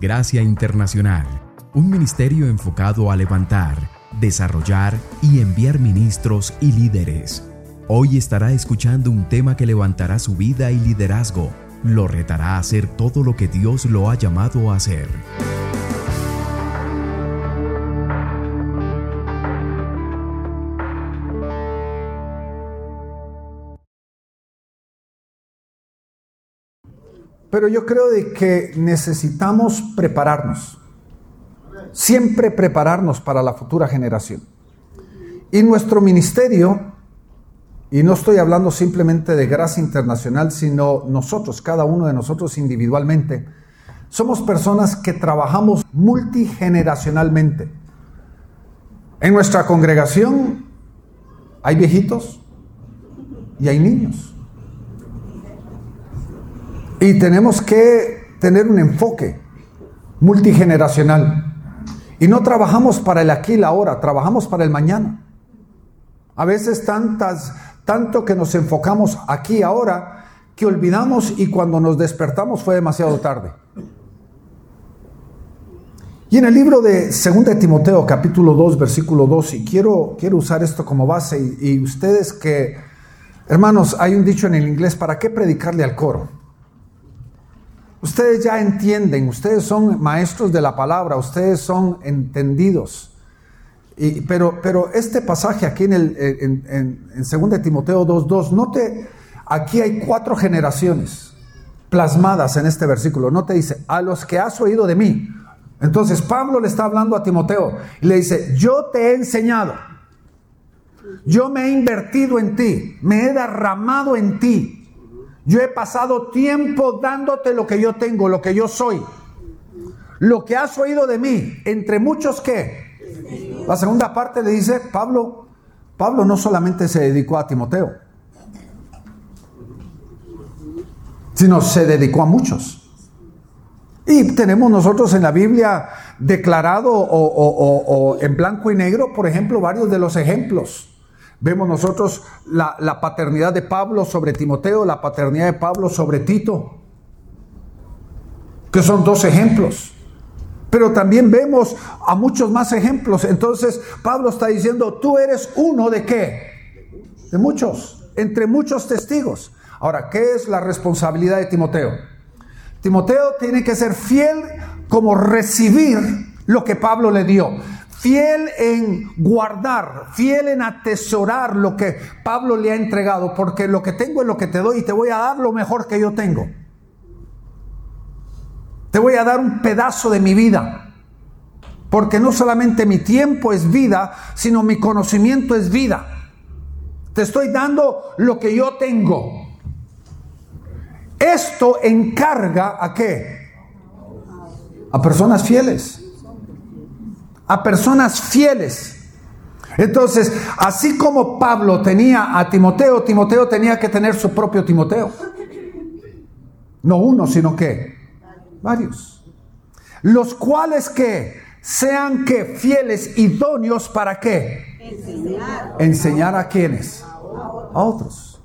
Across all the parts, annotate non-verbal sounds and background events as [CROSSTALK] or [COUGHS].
Gracia Internacional, un ministerio enfocado a levantar, desarrollar y enviar ministros y líderes. Hoy estará escuchando un tema que levantará su vida y liderazgo, lo retará a hacer todo lo que Dios lo ha llamado a hacer. Pero yo creo de que necesitamos prepararnos. Siempre prepararnos para la futura generación. Y nuestro ministerio, y no estoy hablando simplemente de gracia internacional, sino nosotros, cada uno de nosotros individualmente, somos personas que trabajamos multigeneracionalmente. En nuestra congregación hay viejitos y hay niños. Y tenemos que tener un enfoque multigeneracional. Y no trabajamos para el aquí y la ahora, trabajamos para el mañana. A veces tantas, tanto que nos enfocamos aquí ahora que olvidamos y cuando nos despertamos fue demasiado tarde. Y en el libro de 2 de Timoteo, capítulo 2, versículo 2, y quiero, quiero usar esto como base, y ustedes que, hermanos, hay un dicho en el inglés, ¿para qué predicarle al coro? Ustedes ya entienden, ustedes son maestros de la palabra, ustedes son entendidos. Pero, pero este pasaje aquí en, el, en, en, en 2 Timoteo 2.2, note, aquí hay cuatro generaciones plasmadas en este versículo. No te dice, a los que has oído de mí. Entonces Pablo le está hablando a Timoteo y le dice, yo te he enseñado, yo me he invertido en ti, me he derramado en ti, yo he pasado tiempo dándote lo que yo tengo, lo que yo soy. Lo que has oído de mí, entre muchos que. La segunda parte le dice, Pablo, Pablo no solamente se dedicó a Timoteo, sino se dedicó a muchos. Y tenemos nosotros en la Biblia declarado o, o, en blanco y negro, por ejemplo, varios de los ejemplos. Vemos nosotros la, paternidad de Pablo sobre Timoteo, la paternidad de Pablo sobre Tito, que son dos ejemplos. Pero también vemos a muchos más ejemplos. Entonces Pablo está diciendo, tú eres uno de qué? De muchos, entre muchos testigos. Ahora, ¿qué es la responsabilidad de Timoteo? Timoteo tiene que ser fiel como recibir lo que Pablo le dio fiel en guardar, fiel en atesorar lo que Pablo le ha entregado, porque lo que tengo es lo que te doy y te voy a dar lo mejor que yo tengo. Te voy a dar un pedazo de mi vida, porque no solamente mi tiempo es vida, sino mi conocimiento es vida. Te estoy dando lo que yo tengo. Esto encarga a qué? A personas fieles a personas fieles. Entonces, así como Pablo tenía a Timoteo, Timoteo tenía que tener su propio Timoteo. No uno, sino que varios. Los cuales que sean que fieles, idóneos para qué? Enseñar. Enseñar a quienes? A otros.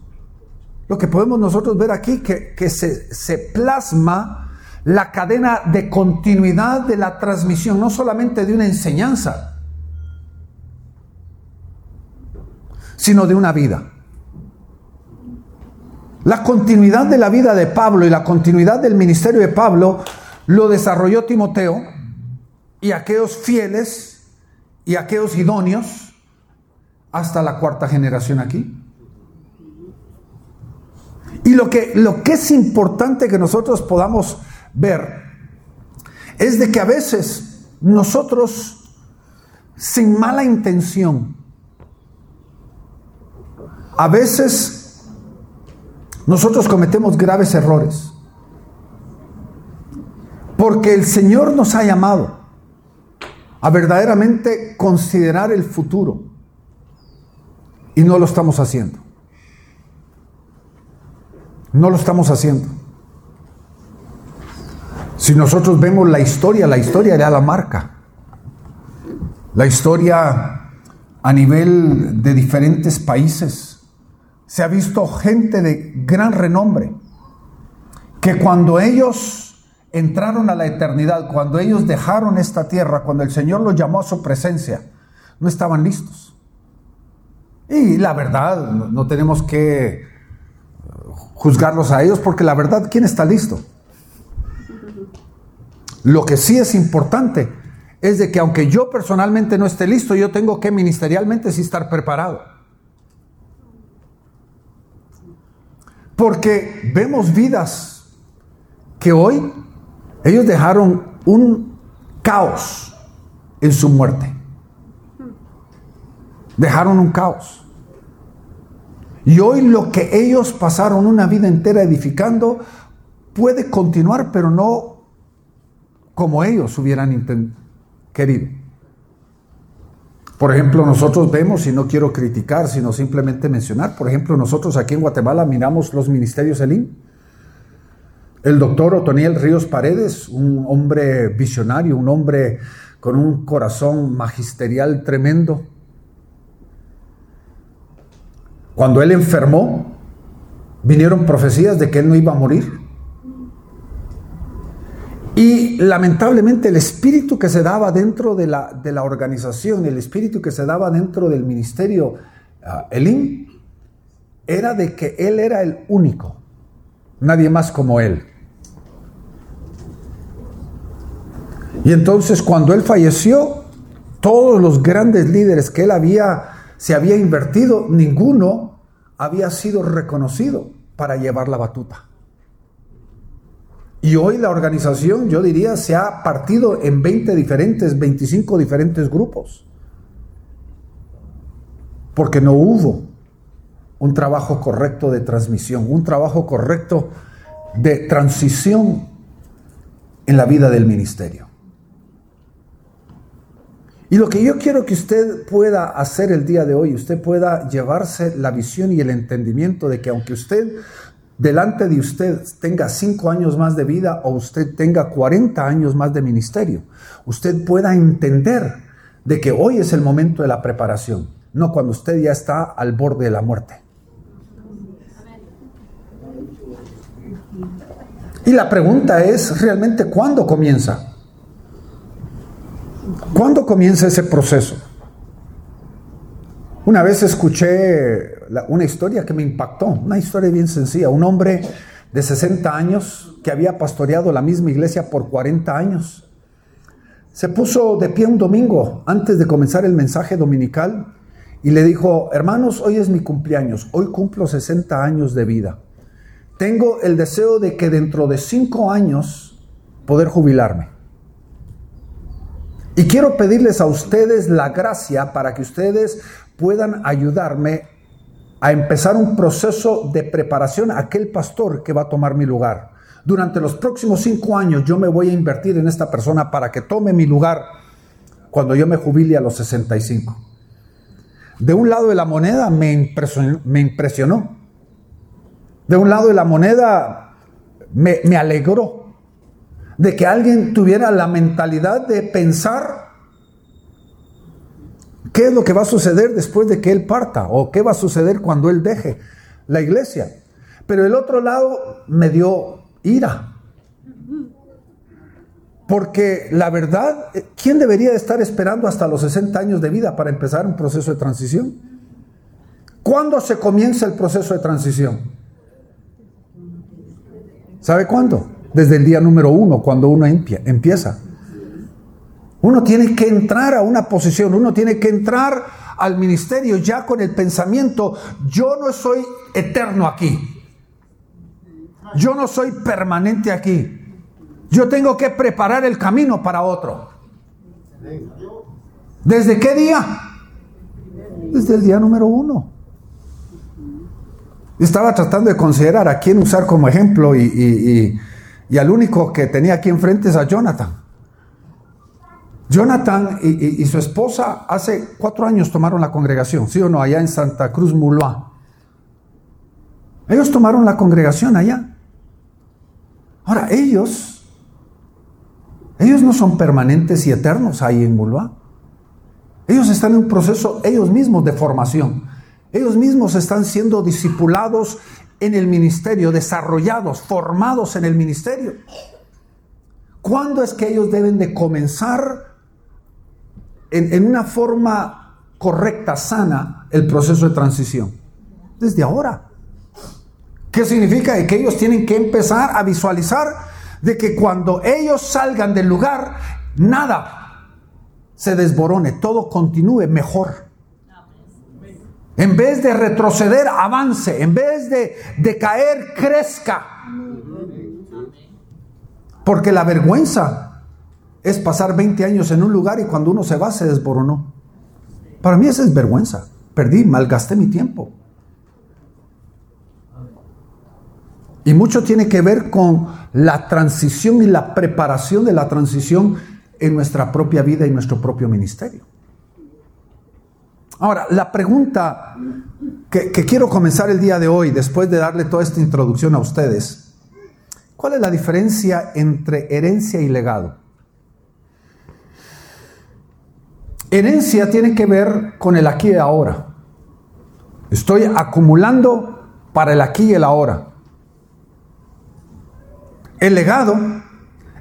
Lo que podemos nosotros ver aquí que, que se, se plasma la cadena de continuidad de la transmisión, no solamente de una enseñanza, sino de una vida. La continuidad de la vida de Pablo y la continuidad del ministerio de Pablo lo desarrolló Timoteo y aquellos fieles y aquellos idóneos hasta la cuarta generación aquí. Y lo que, lo que es importante que nosotros podamos ver es de que a veces nosotros, sin mala intención, a veces nosotros cometemos graves errores. Porque el Señor nos ha llamado a verdaderamente considerar el futuro. Y no lo estamos haciendo. No lo estamos haciendo. Si nosotros vemos la historia, la historia ya la marca. La historia a nivel de diferentes países. Se ha visto gente de gran renombre que cuando ellos entraron a la eternidad, cuando ellos dejaron esta tierra, cuando el Señor los llamó a su presencia, no estaban listos. Y la verdad, no tenemos que juzgarlos a ellos, porque la verdad, ¿quién está listo? Lo que sí es importante es de que aunque yo personalmente no esté listo, yo tengo que ministerialmente sí estar preparado. Porque vemos vidas que hoy ellos dejaron un caos en su muerte. Dejaron un caos. Y hoy lo que ellos pasaron una vida entera edificando puede continuar, pero no como ellos hubieran querido. Por ejemplo, nosotros vemos, y no quiero criticar, sino simplemente mencionar, por ejemplo, nosotros aquí en Guatemala miramos los ministerios Elim. El doctor Otoniel Ríos Paredes, un hombre visionario, un hombre con un corazón magisterial tremendo. Cuando él enfermó, vinieron profecías de que él no iba a morir. Y lamentablemente el espíritu que se daba dentro de la, de la organización, el espíritu que se daba dentro del ministerio uh, era de que él era el único, nadie más como él. Y entonces cuando él falleció, todos los grandes líderes que él había, se había invertido, ninguno había sido reconocido para llevar la batuta. Y hoy la organización, yo diría, se ha partido en 20 diferentes, 25 diferentes grupos. Porque no hubo un trabajo correcto de transmisión, un trabajo correcto de transición en la vida del ministerio. Y lo que yo quiero que usted pueda hacer el día de hoy, usted pueda llevarse la visión y el entendimiento de que aunque usted delante de usted tenga cinco años más de vida o usted tenga 40 años más de ministerio, usted pueda entender de que hoy es el momento de la preparación, no cuando usted ya está al borde de la muerte. Y la pregunta es realmente cuándo comienza. ¿Cuándo comienza ese proceso? Una vez escuché una historia que me impactó, una historia bien sencilla. Un hombre de 60 años que había pastoreado la misma iglesia por 40 años. Se puso de pie un domingo antes de comenzar el mensaje dominical y le dijo, hermanos, hoy es mi cumpleaños, hoy cumplo 60 años de vida. Tengo el deseo de que dentro de 5 años poder jubilarme. Y quiero pedirles a ustedes la gracia para que ustedes puedan ayudarme a empezar un proceso de preparación a aquel pastor que va a tomar mi lugar. Durante los próximos cinco años yo me voy a invertir en esta persona para que tome mi lugar cuando yo me jubile a los 65. De un lado de la moneda me impresionó. De un lado de la moneda me, me alegró de que alguien tuviera la mentalidad de pensar qué es lo que va a suceder después de que él parta o qué va a suceder cuando él deje la iglesia. Pero el otro lado me dio ira. Porque la verdad, ¿quién debería estar esperando hasta los 60 años de vida para empezar un proceso de transición? ¿Cuándo se comienza el proceso de transición? ¿Sabe cuándo? Desde el día número uno, cuando uno empieza. Uno tiene que entrar a una posición, uno tiene que entrar al ministerio ya con el pensamiento, yo no soy eterno aquí, yo no soy permanente aquí, yo tengo que preparar el camino para otro. ¿Desde qué día? Desde el día número uno. Estaba tratando de considerar a quién usar como ejemplo y al único que tenía aquí enfrente es a Jonathan. Jonathan y, su esposa hace cuatro años tomaron la congregación, ¿sí o no? Allá en Santa Cruz Muloa. Ellos tomaron la congregación allá. Ahora, ellos, ellos no son permanentes y eternos ahí en Muloa. Ellos están en un proceso ellos mismos de formación. Ellos mismos están siendo discipulados en el ministerio, desarrollados, formados en el ministerio. ¿Cuándo es que ellos deben de comenzar en, una forma correcta, sana, el proceso de transición? Desde ahora. ¿Qué significa? Que ellos tienen que empezar a visualizar de que cuando ellos salgan del lugar, nada se desborone, todo continúe mejor. En vez de retroceder, avance. En vez de, de caer, crezca. Porque la vergüenza es pasar 20 años en un lugar y cuando uno se va se desboronó. Para mí esa es vergüenza. Perdí, malgasté mi tiempo. Y mucho tiene que ver con la transición y la preparación de la transición en nuestra propia vida y nuestro propio ministerio. Ahora, la pregunta que, quiero comenzar el día de hoy, después de darle toda esta introducción a ustedes, ¿cuál es la diferencia entre herencia y legado? Herencia tiene que ver con el aquí y ahora. Estoy acumulando para el aquí y el ahora. El legado,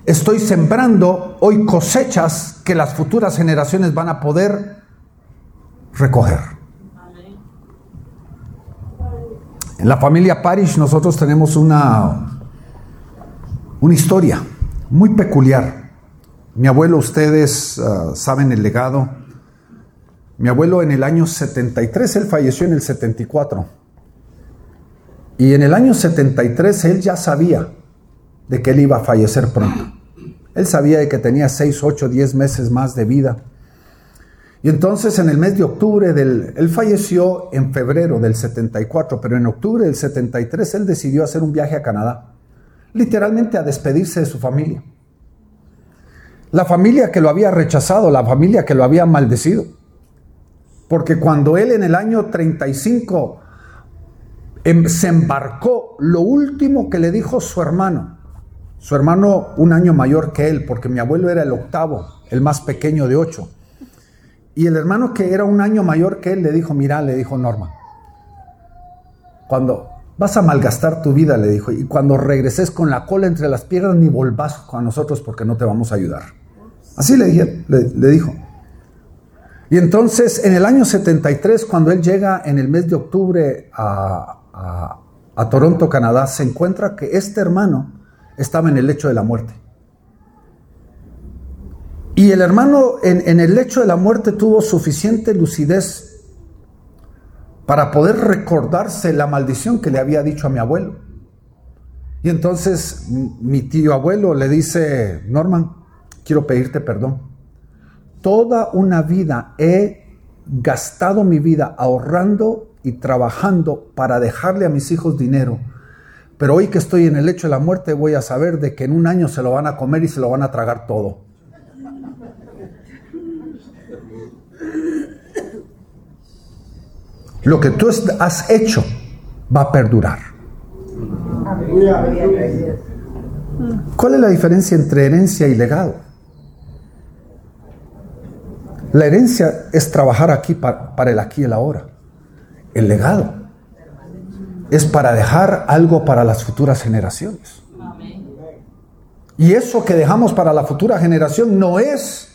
estoy sembrando hoy cosechas que las futuras generaciones van a poder recoger. En la familia Parish nosotros tenemos una, una historia muy peculiar. Mi abuelo, ustedes uh, saben el legado. Mi abuelo en el año 73, él falleció en el 74. Y en el año 73 él ya sabía de que él iba a fallecer pronto. Él sabía que tenía 6, 8, 10 meses más de vida. Y entonces en el mes de octubre del... Él falleció en febrero del 74, pero en octubre del 73 él decidió hacer un viaje a Canadá, literalmente a despedirse de su familia. La familia que lo había rechazado, la familia que lo había maldecido. Porque cuando él en el año 35 em, se embarcó, lo último que le dijo su hermano, su hermano un año mayor que él, porque mi abuelo era el octavo, el más pequeño de ocho. Y el hermano que era un año mayor que él le dijo, mira, le dijo Norma, cuando vas a malgastar tu vida, le dijo, y cuando regreses con la cola entre las piernas, ni volvás con nosotros porque no te vamos a ayudar. Así le, dije, le, dijo. Y entonces, en el año 73, cuando él llega en el mes de octubre a, a, a Toronto, Canadá, se encuentra que este hermano, estaba en el lecho de la muerte. Y el hermano en, en, el lecho de la muerte tuvo suficiente lucidez para poder recordarse la maldición que le había dicho a mi abuelo. Y entonces mi tío abuelo le dice, Norman, quiero pedirte perdón. Toda una vida he gastado mi vida ahorrando y trabajando para dejarle a mis hijos dinero pero hoy que estoy en el lecho de la muerte voy a saber de que en un año se lo van a comer y se lo van a tragar todo. Lo que tú has hecho va a perdurar. ¿Cuál es la diferencia entre herencia y legado? La herencia es trabajar aquí para, el aquí y el ahora. El legado es para dejar algo para las futuras generaciones. Y eso que dejamos para la futura generación no es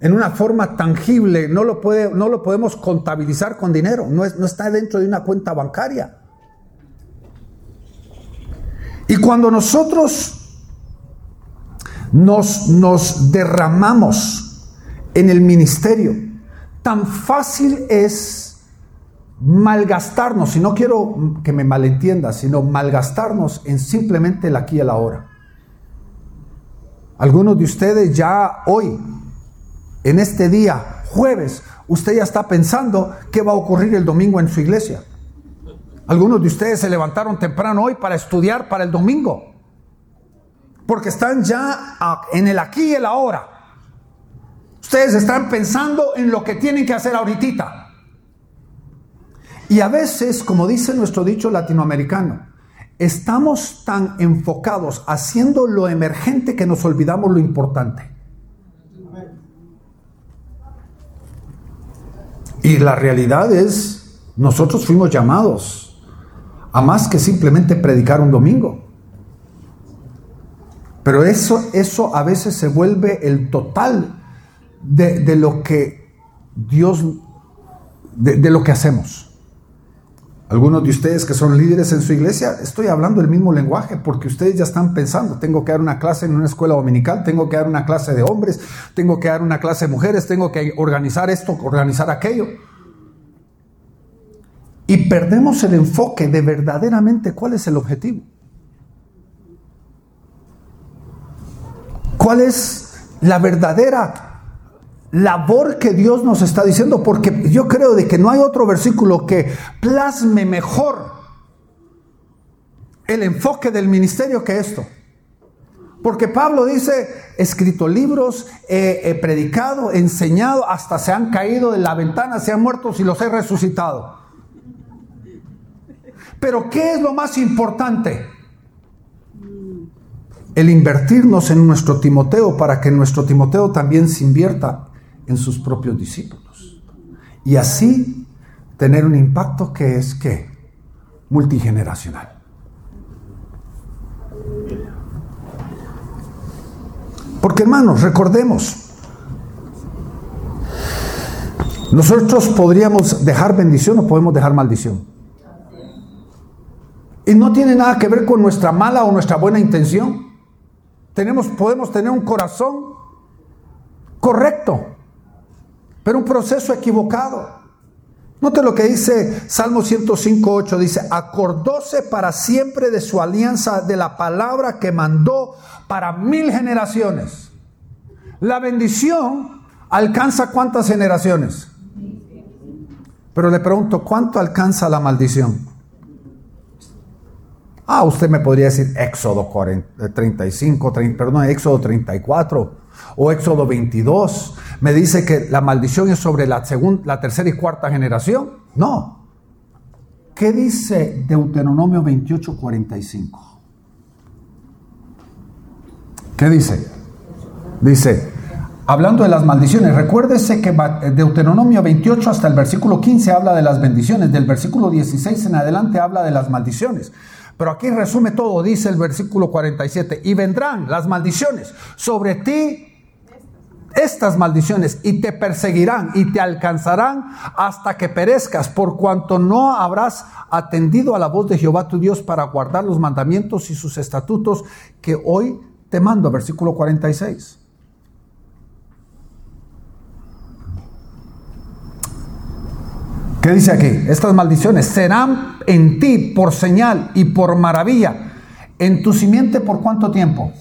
en una forma tangible, no lo, puede, no lo podemos contabilizar con dinero, no, es, no está dentro de una cuenta bancaria. Y cuando nosotros nos, nos derramamos en el ministerio, tan fácil es malgastarnos, y no quiero que me malentienda, sino malgastarnos en simplemente el aquí y el ahora. Algunos de ustedes ya hoy, en este día, jueves, usted ya está pensando qué va a ocurrir el domingo en su iglesia. Algunos de ustedes se levantaron temprano hoy para estudiar para el domingo, porque están ya en el aquí y el ahora. Ustedes están pensando en lo que tienen que hacer ahorita. Y a veces, como dice nuestro dicho latinoamericano, estamos tan enfocados haciendo lo emergente que nos olvidamos lo importante. Y la realidad es, nosotros fuimos llamados a más que simplemente predicar un domingo. Pero eso, eso a veces se vuelve el total de, de lo que Dios, de, de lo que hacemos. Algunos de ustedes que son líderes en su iglesia, estoy hablando el mismo lenguaje porque ustedes ya están pensando, tengo que dar una clase en una escuela dominical, tengo que dar una clase de hombres, tengo que dar una clase de mujeres, tengo que organizar esto, organizar aquello. Y perdemos el enfoque de verdaderamente cuál es el objetivo. ¿Cuál es la verdadera labor que Dios nos está diciendo, porque yo creo de que no hay otro versículo que plasme mejor el enfoque del ministerio que esto. Porque Pablo dice, escrito libros, he, predicado, he enseñado, hasta se han caído de la ventana, se han muerto y los he resucitado. Pero ¿qué es lo más importante? El invertirnos en nuestro Timoteo para que nuestro Timoteo también se invierta en sus propios discípulos. Y así tener un impacto que es que multigeneracional. Porque hermanos, recordemos, nosotros podríamos dejar bendición o podemos dejar maldición. Y no tiene nada que ver con nuestra mala o nuestra buena intención. Tenemos, podemos tener un corazón correcto, pero un proceso equivocado. Note lo que dice Salmo 105.8, dice, acordóse para siempre de su alianza, de la palabra que mandó para mil generaciones. La bendición alcanza cuántas generaciones. Pero le pregunto, ¿cuánto alcanza la maldición? Ah, usted me podría decir Éxodo 40, 35, 30, perdón, Éxodo 34 o Éxodo 22 me dice que la maldición es sobre la, segunda, la tercera y cuarta generación. No. ¿Qué dice Deuteronomio 28, 45? ¿Qué dice? Dice, hablando de las maldiciones, recuérdese que Deuteronomio 28 hasta el versículo 15 habla de las bendiciones, del versículo 16 en adelante habla de las maldiciones. Pero aquí resume todo, dice el versículo 47, y vendrán las maldiciones sobre ti estas maldiciones y te perseguirán y te alcanzarán hasta que perezcas, por cuanto no habrás atendido a la voz de Jehová tu Dios para guardar los mandamientos y sus estatutos que hoy te mando. Versículo 46. ¿Qué dice aquí? Estas maldiciones serán en ti por señal y por maravilla. En tu simiente por cuánto tiempo?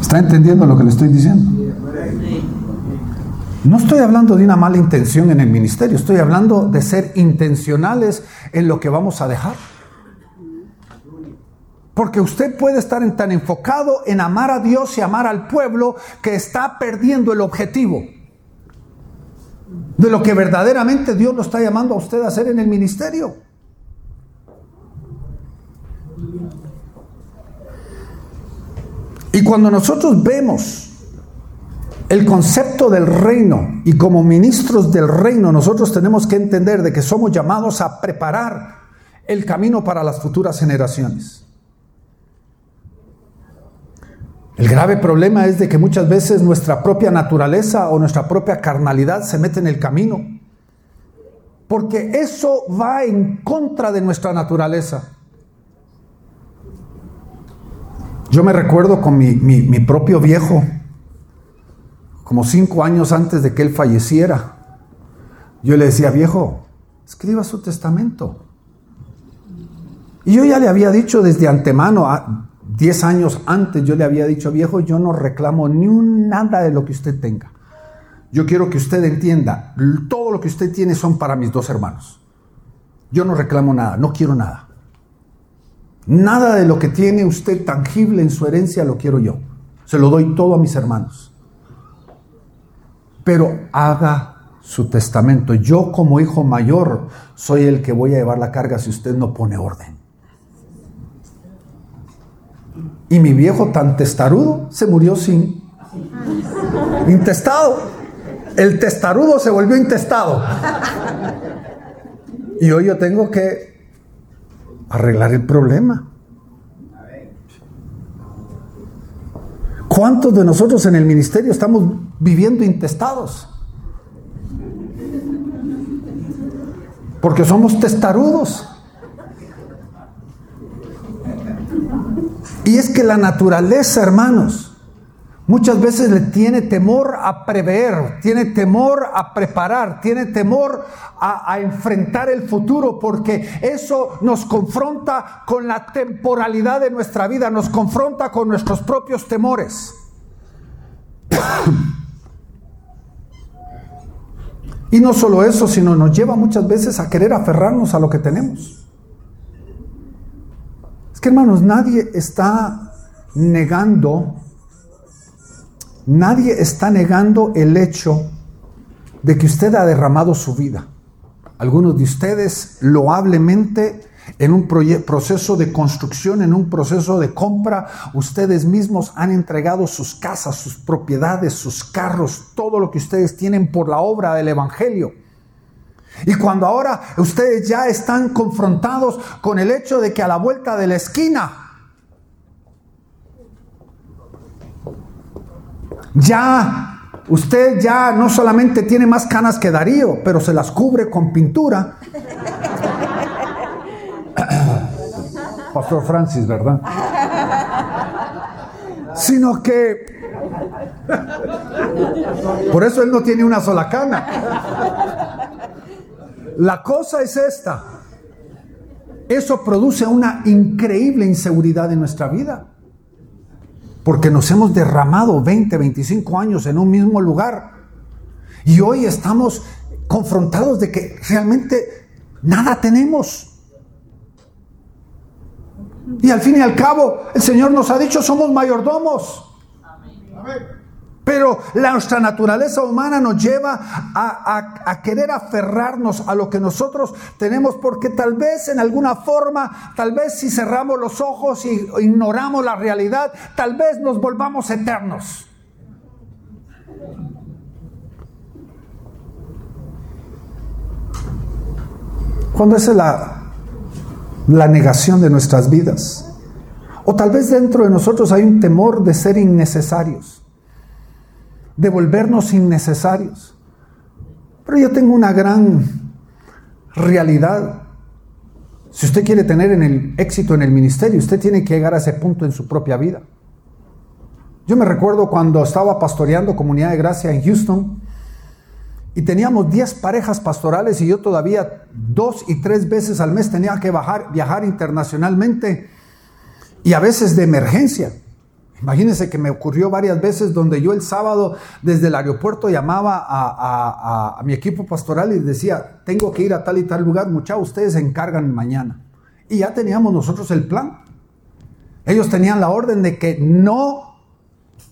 ¿Está entendiendo lo que le estoy diciendo? No estoy hablando de una mala intención en el ministerio, estoy hablando de ser intencionales en lo que vamos a dejar. Porque usted puede estar tan enfocado en amar a Dios y amar al pueblo que está perdiendo el objetivo de lo que verdaderamente Dios lo está llamando a usted a hacer en el ministerio. Y cuando nosotros vemos el concepto del reino y como ministros del reino nosotros tenemos que entender de que somos llamados a preparar el camino para las futuras generaciones. El grave problema es de que muchas veces nuestra propia naturaleza o nuestra propia carnalidad se mete en el camino. Porque eso va en contra de nuestra naturaleza. Yo me recuerdo con mi, propio viejo, como cinco años antes de que él falleciera. Yo le decía, viejo, escriba su testamento. Y yo ya le había dicho desde antemano, diez años antes, yo le había dicho, viejo, yo no reclamo ni un nada de lo que usted tenga. Yo quiero que usted entienda, todo lo que usted tiene son para mis dos hermanos. Yo no reclamo nada, no quiero nada. Nada de lo que tiene usted tangible en su herencia lo quiero yo. Se lo doy todo a mis hermanos. Pero haga su testamento. Yo como hijo mayor soy el que voy a llevar la carga si usted no pone orden. Y mi viejo tan testarudo se murió sin intestado. El testarudo se volvió intestado. Y hoy yo tengo que arreglar el problema. ¿Cuántos de nosotros en el ministerio estamos viviendo intestados? Porque somos testarudos. Y es que la naturaleza, hermanos, muchas veces le tiene temor a prever, tiene temor a preparar, tiene temor a, a, enfrentar el futuro, porque eso nos confronta con la temporalidad de nuestra vida, nos confronta con nuestros propios temores. [COUGHS] Y no solo eso, sino nos lleva muchas veces a querer aferrarnos a lo que tenemos. Hermanos, nadie está negando, nadie está negando el hecho de que usted ha derramado su vida. Algunos de ustedes loablemente en un proceso de construcción, en un proceso de compra, ustedes mismos han entregado sus casas, sus propiedades, sus carros, todo lo que ustedes tienen por la obra del Evangelio. Y cuando ahora ustedes ya están confrontados con el hecho de que a la vuelta de la esquina ya usted ya no solamente tiene más canas que Darío, pero se las cubre con pintura. [COUGHS] Pastor Francis, ¿verdad? Sino que [LAUGHS] por eso él no tiene una sola cana. La cosa es esta. Eso produce una increíble inseguridad en nuestra vida. Porque nos hemos derramado 20, 25 años en un mismo lugar. Y hoy estamos confrontados de que realmente nada tenemos. Y al fin y al cabo, el Señor nos ha dicho, somos mayordomos. Amén. Pero nuestra naturaleza humana nos lleva a, querer aferrarnos a lo que nosotros tenemos, porque tal vez en alguna forma, tal vez si cerramos los ojos y ignoramos la realidad, tal vez nos volvamos eternos. Cuando es la negación de nuestras vidas. O tal vez dentro de nosotros hay un temor de ser innecesarios de volvernos innecesarios. Pero yo tengo una gran realidad. Si usted quiere tener en el éxito en el ministerio, usted tiene que llegar a ese punto en su propia vida. Yo me recuerdo cuando estaba pastoreando Comunidad de Gracia en Houston y teníamos 10 parejas pastorales y yo todavía dos y tres veces al mes tenía que bajar, viajar internacionalmente y a veces de emergencia. Imagínense que me ocurrió varias veces donde yo el sábado desde el aeropuerto llamaba a, mi equipo pastoral y decía, tengo que ir a tal y tal lugar, muchachos, ustedes se encargan mañana. Y ya teníamos nosotros el plan. Ellos tenían la orden de que no,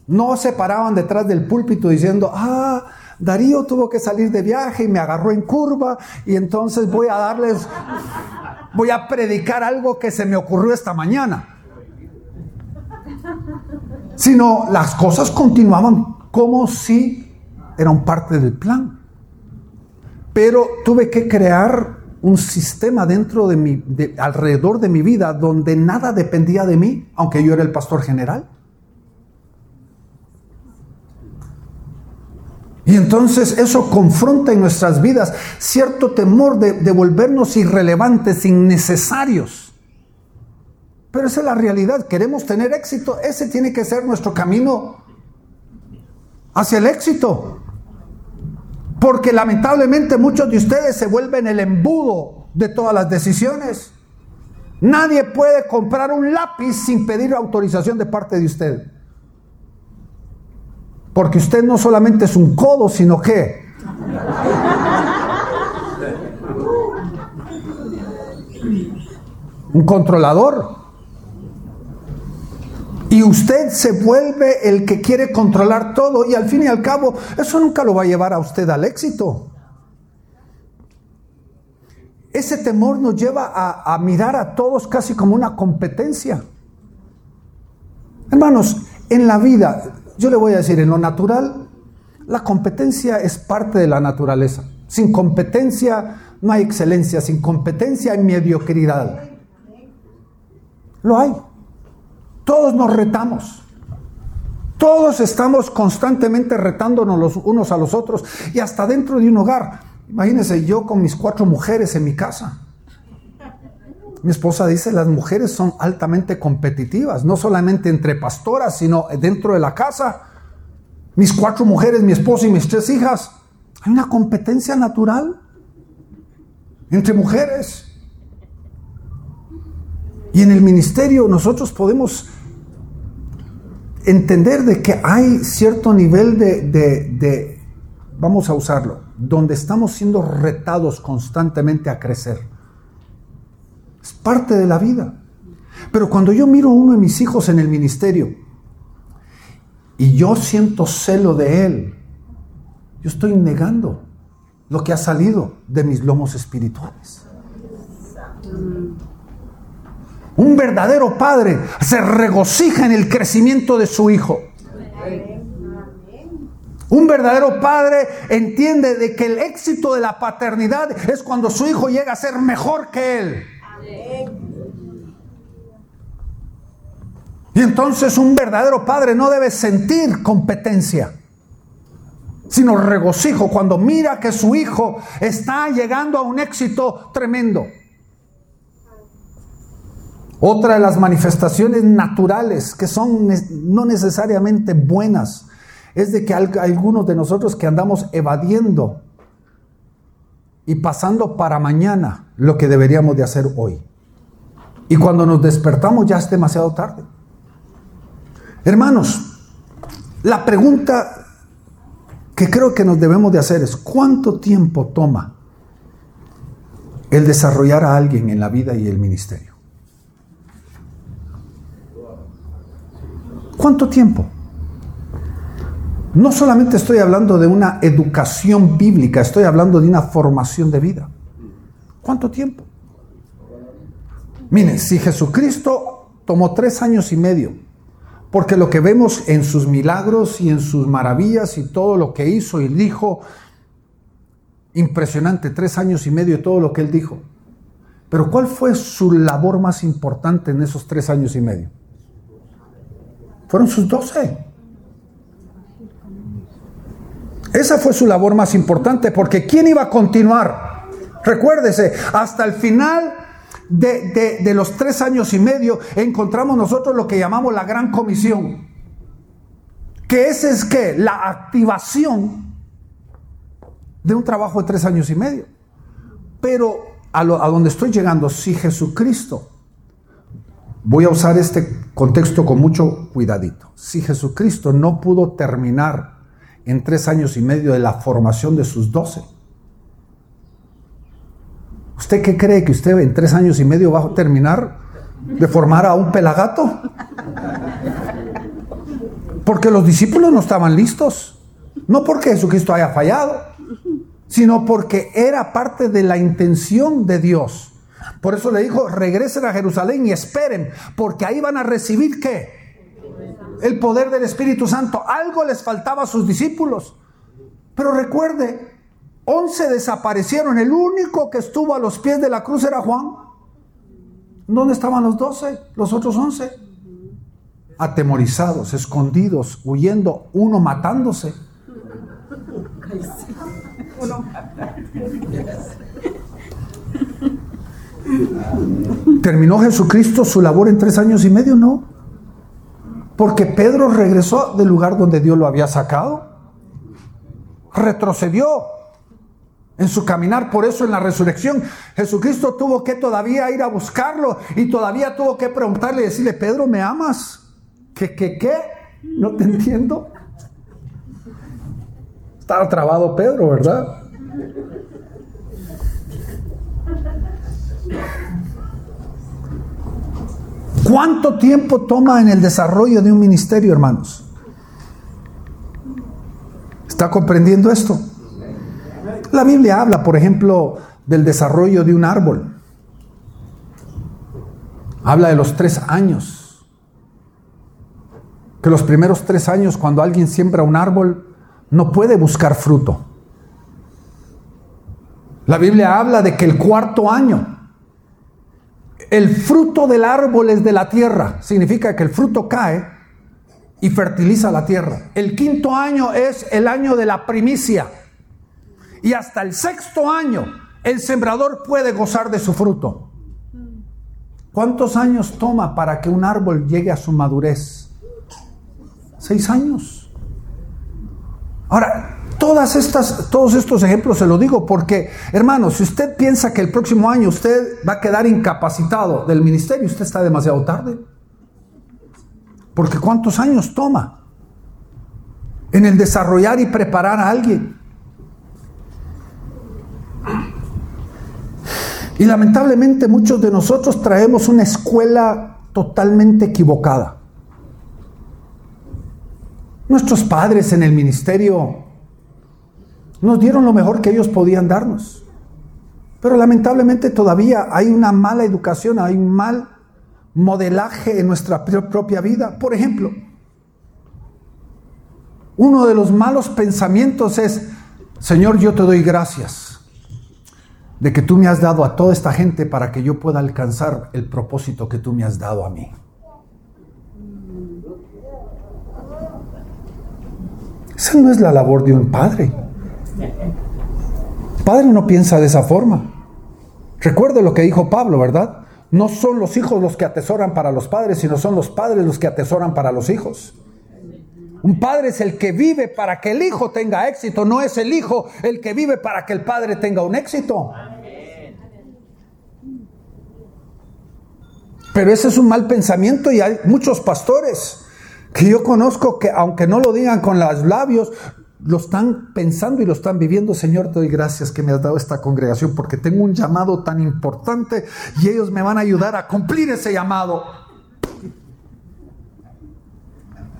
no se paraban detrás del púlpito diciendo, ah, Darío tuvo que salir de viaje y me agarró en curva y entonces voy a darles, voy a predicar algo que se me ocurrió esta mañana sino las cosas continuaban como si eran parte del plan. Pero tuve que crear un sistema dentro de mi, alrededor de mi vida donde nada dependía de mí, aunque yo era el pastor general. Y entonces eso confronta en nuestras vidas cierto temor de, de volvernos irrelevantes, innecesarios. Pero esa es la realidad. Queremos tener éxito. Ese tiene que ser nuestro camino hacia el éxito. Porque lamentablemente muchos de ustedes se vuelven el embudo de todas las decisiones. Nadie puede comprar un lápiz sin pedir autorización de parte de usted. Porque usted no solamente es un codo, sino que un controlador. Y usted se vuelve el que quiere controlar todo y al fin y al cabo eso nunca lo va a llevar a usted al éxito. Ese temor nos lleva a, mirar a todos casi como una competencia. Hermanos, en la vida, yo le voy a decir, en lo natural, la competencia es parte de la naturaleza. Sin competencia No hay excelencia sin competencia y mediocridad. Lo hay. Todos nos retamos. Todos estamos constantemente retándonos los unos a los otros y hasta dentro de un hogar. Imagínense yo con mis cuatro mujeres en mi casa. Mi esposa dice, las mujeres son altamente competitivas, no solamente entre pastoras, sino dentro de la casa. Mis cuatro mujeres, mi esposa y mis tres hijas. Hay una competencia natural entre mujeres. Y en el ministerio nosotros podemos entender de que hay cierto nivel de, de, vamos a usarlo, donde estamos siendo retados constantemente a crecer. Es parte de la vida. Pero cuando yo miro a uno de mis hijos en el ministerio y yo siento celo de él, yo estoy negando lo que ha salido de mis lomos espirituales. Un verdadero padre se regocija en el crecimiento de su hijo. Un verdadero padre entiende de que el éxito de la paternidad es cuando su hijo llega a ser mejor que él. Y entonces un verdadero padre no debe sentir competencia, sino regocijo cuando mira que su hijo está llegando a un éxito tremendo. Otra de las manifestaciones naturales que son no necesariamente buenas es de que algunos de nosotros que andamos evadiendo y pasando para mañana lo que deberíamos de hacer hoy. Y cuando nos despertamos ya es demasiado tarde. Hermanos, la pregunta que creo que nos debemos de hacer es, ¿cuánto tiempo toma el desarrollar a alguien en la vida y el ministerio? ¿Cuánto tiempo? No solamente estoy hablando de una educación bíblica, estoy hablando de una formación de vida. ¿Cuánto tiempo? Miren, si Jesucristo tomó tres años y medio, porque lo que vemos en sus milagros y en sus maravillas y todo lo que hizo y dijo, impresionante, tres años y medio de todo lo que él dijo. Pero ¿cuál fue su labor más importante en esos tres años y medio? Fueron sus doce. Esa fue su labor más importante, porque ¿quién iba a continuar? Recuérdese, hasta el final de, de, los tres años y medio encontramos nosotros lo que llamamos la gran comisión. Que ese es que la activación de un trabajo de tres años y medio. Pero a, lo, a donde estoy llegando, si Jesucristo Voy a usar este contexto con mucho cuidadito. Si Jesucristo no pudo terminar en tres años y medio de la formación de sus doce, ¿usted qué cree que usted en tres años y medio va a terminar de formar a un pelagato? Porque los discípulos no estaban listos. No porque Jesucristo haya fallado, sino porque era parte de la intención de Dios por eso le dijo, regresen a Jerusalén y esperen, porque ahí van a recibir qué? El poder del Espíritu Santo. Algo les faltaba a sus discípulos. Pero recuerde, once desaparecieron. El único que estuvo a los pies de la cruz era Juan. ¿Dónde estaban los doce? Los otros once. Atemorizados, escondidos, huyendo, uno matándose. ¿Terminó Jesucristo su labor en tres años y medio? No. Porque Pedro regresó del lugar donde Dios lo había sacado. Retrocedió en su caminar. Por eso en la resurrección Jesucristo tuvo que todavía ir a buscarlo y todavía tuvo que preguntarle y decirle, Pedro, ¿me amas? ¿Qué, qué, qué? No te entiendo. Estaba trabado Pedro, ¿verdad? ¿Cuánto tiempo toma en el desarrollo de un ministerio, hermanos? ¿Está comprendiendo esto? La Biblia habla, por ejemplo, del desarrollo de un árbol. Habla de los tres años. Que los primeros tres años, cuando alguien siembra un árbol, no puede buscar fruto. La Biblia habla de que el cuarto año, el fruto del árbol es de la tierra. Significa que el fruto cae y fertiliza la tierra. El quinto año es el año de la primicia. Y hasta el sexto año el sembrador puede gozar de su fruto. ¿Cuántos años toma para que un árbol llegue a su madurez? Seis años. Ahora, todas estas, todos estos ejemplos se lo digo porque, hermano, si usted piensa que el próximo año usted va a quedar incapacitado del ministerio, usted está demasiado tarde. Porque ¿cuántos años toma en el desarrollar y preparar a alguien? Y lamentablemente muchos de nosotros traemos una escuela totalmente equivocada. Nuestros padres en el ministerio nos dieron lo mejor que ellos podían darnos. Pero lamentablemente todavía hay una mala educación, hay un mal modelaje en nuestra propia vida. Por ejemplo, uno de los malos pensamientos es, Señor, yo te doy gracias de que tú me has dado a toda esta gente para que yo pueda alcanzar el propósito que tú me has dado a mí. Esa no es la labor de un padre. Padre no piensa de esa forma. Recuerde lo que dijo Pablo, ¿verdad? No son los hijos los que atesoran para los padres, sino son los padres los que atesoran para los hijos. Un padre es el que vive para que el hijo tenga éxito, no es el hijo el que vive para que el padre tenga un éxito. Pero ese es un mal pensamiento y hay muchos pastores que yo conozco que aunque no lo digan con los labios, lo están pensando y lo están viviendo. Señor, te doy gracias que me has dado esta congregación porque tengo un llamado tan importante y ellos me van a ayudar a cumplir ese llamado.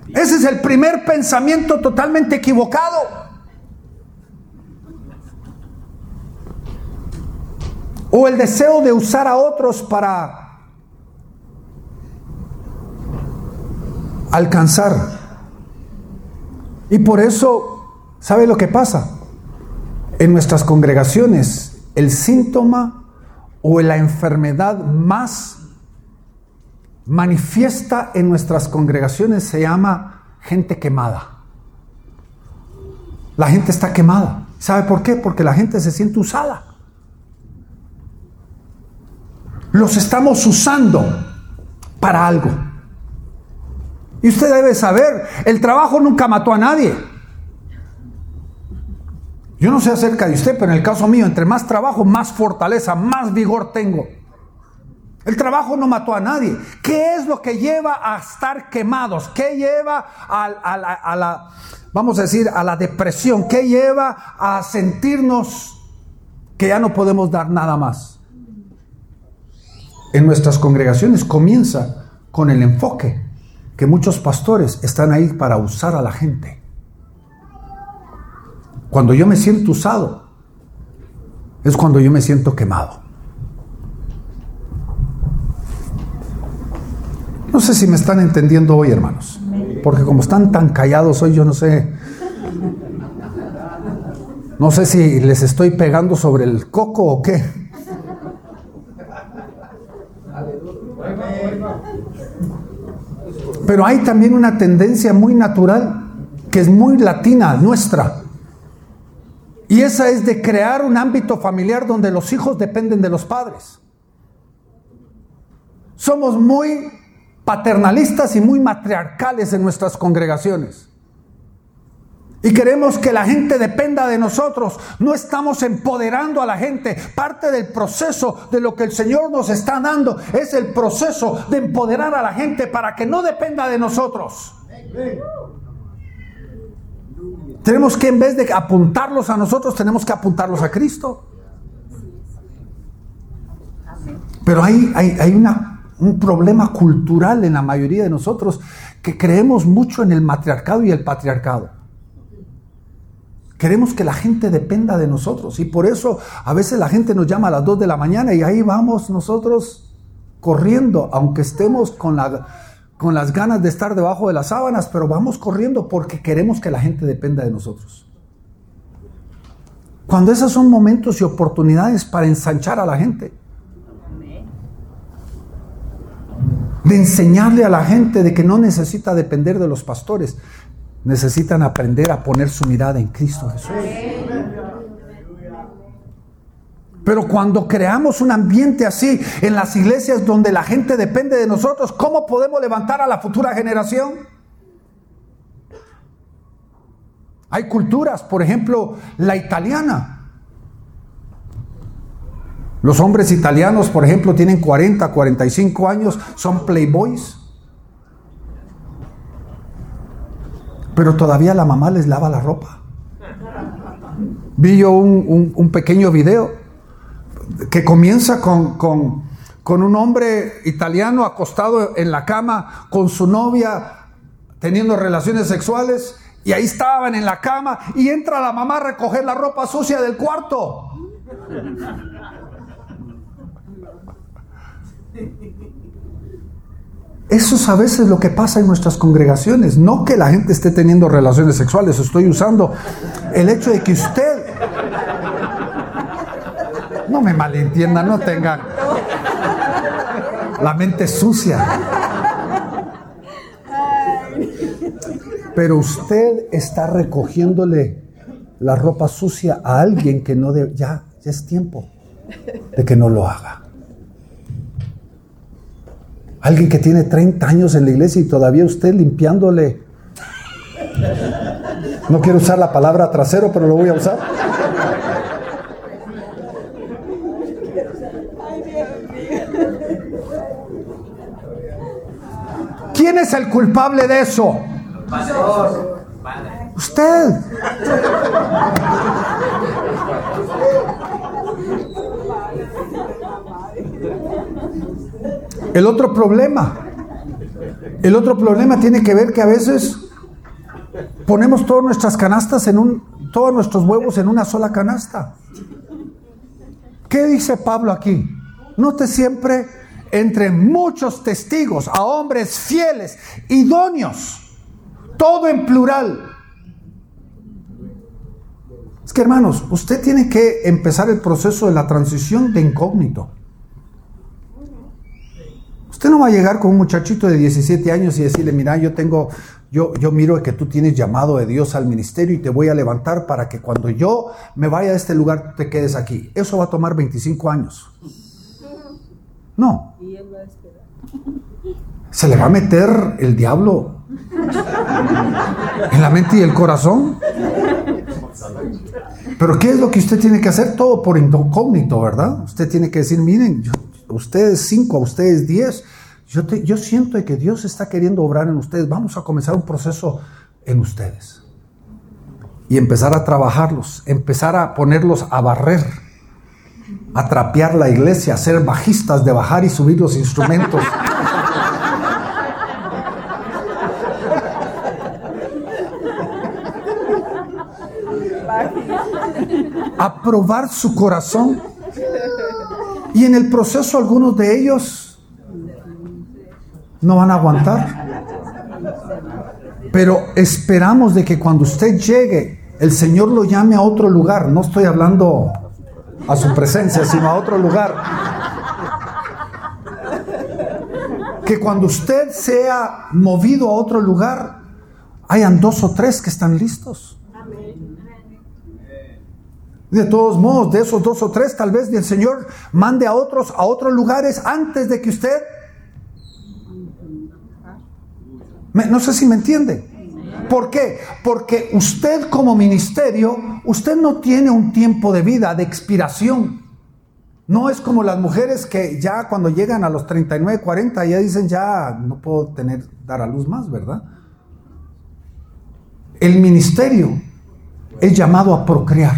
Ese es el primer pensamiento totalmente equivocado. O el deseo de usar a otros para alcanzar. Y por eso, ¿sabe lo que pasa? En nuestras congregaciones, el síntoma o la enfermedad más manifiesta en nuestras congregaciones se llama gente quemada. La gente está quemada. ¿Sabe por qué? Porque la gente se siente usada. Los estamos usando para algo. Y usted debe saber, el trabajo nunca mató a nadie. Yo no sé acerca de usted, pero en el caso mío, entre más trabajo, más fortaleza, más vigor tengo. El trabajo no mató a nadie. ¿Qué es lo que lleva a estar quemados? ¿Qué lleva a, la, vamos a decir, a la depresión? ¿Qué lleva a sentirnos que ya no podemos dar nada más? En nuestras congregaciones comienza con el enfoque que muchos pastores están ahí para usar a la gente. Cuando yo me siento usado, es cuando yo me siento quemado. No sé si me están entendiendo hoy, hermanos. Porque como están tan callados hoy, yo no sé. No sé si les estoy pegando sobre el coco o qué. Pero hay también una tendencia muy natural, que es muy latina, nuestra. Y esa es de crear un ámbito familiar donde los hijos dependen de los padres. Somos muy paternalistas y muy matriarcales en nuestras congregaciones. Y queremos que la gente dependa de nosotros. No estamos empoderando a la gente. Parte del proceso de lo que el Señor nos está dando es el proceso de empoderar a la gente para que no dependa de nosotros. Tenemos que en vez de apuntarlos a nosotros, tenemos que apuntarlos a Cristo. Pero hay, hay, hay un problema cultural en la mayoría de nosotros que creemos mucho en el matriarcado y el patriarcado. Queremos que la gente dependa de nosotros y por eso a veces la gente nos llama a las 2 de la mañana y ahí vamos nosotros corriendo, aunque estemos con, la, con las ganas de estar debajo de las sábanas, pero vamos corriendo porque queremos que la gente dependa de nosotros. Cuando esos son momentos y oportunidades para ensanchar a la gente. De enseñarle a la gente de que no necesita depender de los pastores. Necesitan aprender a poner su mirada en Cristo Jesús. Pero cuando creamos un ambiente así en las iglesias donde la gente depende de nosotros, ¿cómo podemos levantar a la futura generación? Hay culturas, por ejemplo, la italiana. Los hombres italianos, por ejemplo, tienen 40, 45 años, son playboys. Pero todavía la mamá les lava la ropa. Vi yo un, un pequeño video que comienza con, con, un hombre italiano acostado en la cama con su novia teniendo relaciones sexuales y ahí estaban en la cama y entra la mamá a recoger la ropa sucia del cuarto. Eso es a veces lo que pasa en nuestras congregaciones. No que la gente esté teniendo relaciones sexuales, estoy usando el hecho de que usted no me malentiendan, no tengan la mente sucia. Pero usted está recogiéndole la ropa sucia a alguien que no debe, ya, ya es tiempo de que no lo haga. Alguien que tiene 30 años en la iglesia y todavía usted limpiándole. No quiero usar la palabra trasero, pero lo voy a usar. ¿Quién es el culpable de eso? Usted. El otro problema, el otro problema tiene que ver que a veces ponemos todas nuestras canastas en un, todos nuestros huevos en una sola canasta. ¿Qué dice Pablo aquí? Note siempre entre muchos testigos, a hombres fieles, idóneos, todo en plural. Es que hermanos, usted tiene que empezar el proceso de la transición de incógnito. Usted no va a llegar con un muchachito de 17 años y decirle, mira, yo tengo, yo, yo miro que tú tienes llamado de Dios al ministerio y te voy a levantar para que cuando yo me vaya a este lugar te quedes aquí. Eso va a tomar 25 años. No. Se le va a meter el diablo en la mente y el corazón. Pero ¿qué es lo que usted tiene que hacer? Todo por incógnito, ¿verdad? Usted tiene que decir, miren, ustedes cinco, ustedes diez, yo, yo siento que Dios está queriendo obrar en ustedes. Vamos a comenzar un proceso en ustedes. Y empezar a trabajarlos, empezar a ponerlos a barrer a la iglesia, ser bajistas de bajar y subir los instrumentos. a probar su corazón. Y en el proceso algunos de ellos no van a aguantar. Pero esperamos de que cuando usted llegue, el Señor lo llame a otro lugar. No estoy hablando a su presencia, sino a otro lugar. Que cuando usted sea movido a otro lugar, hayan dos o tres que están listos. De todos modos, de esos dos o tres, tal vez el Señor mande a otros a otros lugares antes de que usted... no sé si me entiende. ¿Por qué? Porque usted como ministerio, usted no tiene un tiempo de vida, de expiración. No es como las mujeres que ya cuando llegan a los 39, 40 ya dicen ya no puedo tener dar a luz más, ¿verdad? El ministerio es llamado a procrear.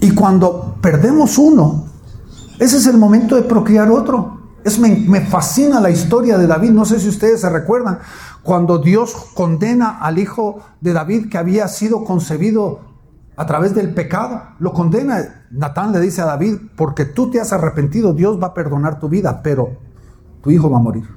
Y cuando perdemos uno, ese es el momento de procrear otro. Es, me, me, fascina la historia de David. No sé si ustedes se recuerdan cuando Dios condena al hijo de David que había sido concebido a través del pecado, lo condena. Natán le dice a David, porque tú te has arrepentido, Dios va a perdonar tu vida, pero tu hijo va a morir.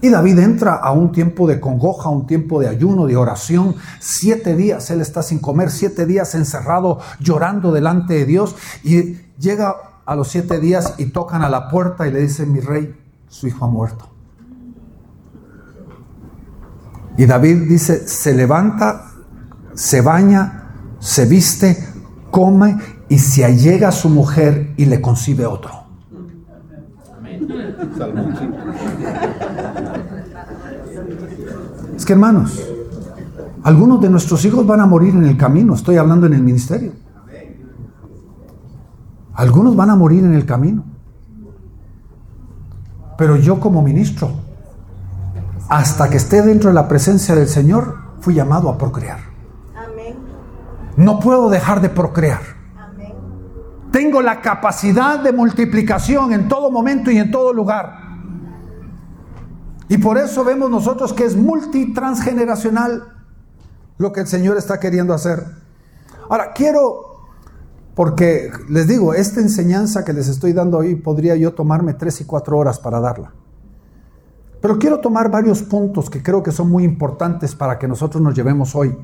Y David entra a un tiempo de congoja, un tiempo de ayuno, de oración. Siete días él está sin comer, siete días encerrado, llorando delante de Dios. Y llega a los siete días y tocan a la puerta y le dicen, mi rey, su hijo ha muerto. Y David dice, se levanta, se baña, se viste, come y se allega a su mujer y le concibe otro. Es que hermanos, algunos de nuestros hijos van a morir en el camino, estoy hablando en el ministerio. Algunos van a morir en el camino. Pero yo como ministro, hasta que esté dentro de la presencia del Señor, fui llamado a procrear. No puedo dejar de procrear. Tengo la capacidad de multiplicación en todo momento y en todo lugar. Y por eso vemos nosotros que es multitransgeneracional lo que el Señor está queriendo hacer. Ahora, quiero, porque les digo, esta enseñanza que les estoy dando hoy podría yo tomarme tres y cuatro horas para darla. Pero quiero tomar varios puntos que creo que son muy importantes para que nosotros nos llevemos hoy.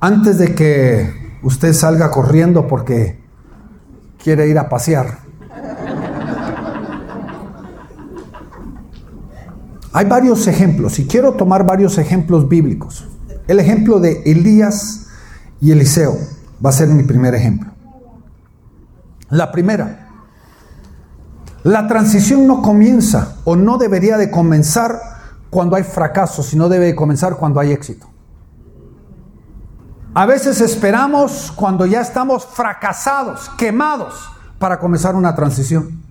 Antes de que usted salga corriendo porque quiere ir a pasear. Hay varios ejemplos y quiero tomar varios ejemplos bíblicos. El ejemplo de Elías y Eliseo va a ser mi primer ejemplo. La primera, la transición no comienza o no debería de comenzar cuando hay fracaso, sino debe de comenzar cuando hay éxito. A veces esperamos cuando ya estamos fracasados, quemados, para comenzar una transición.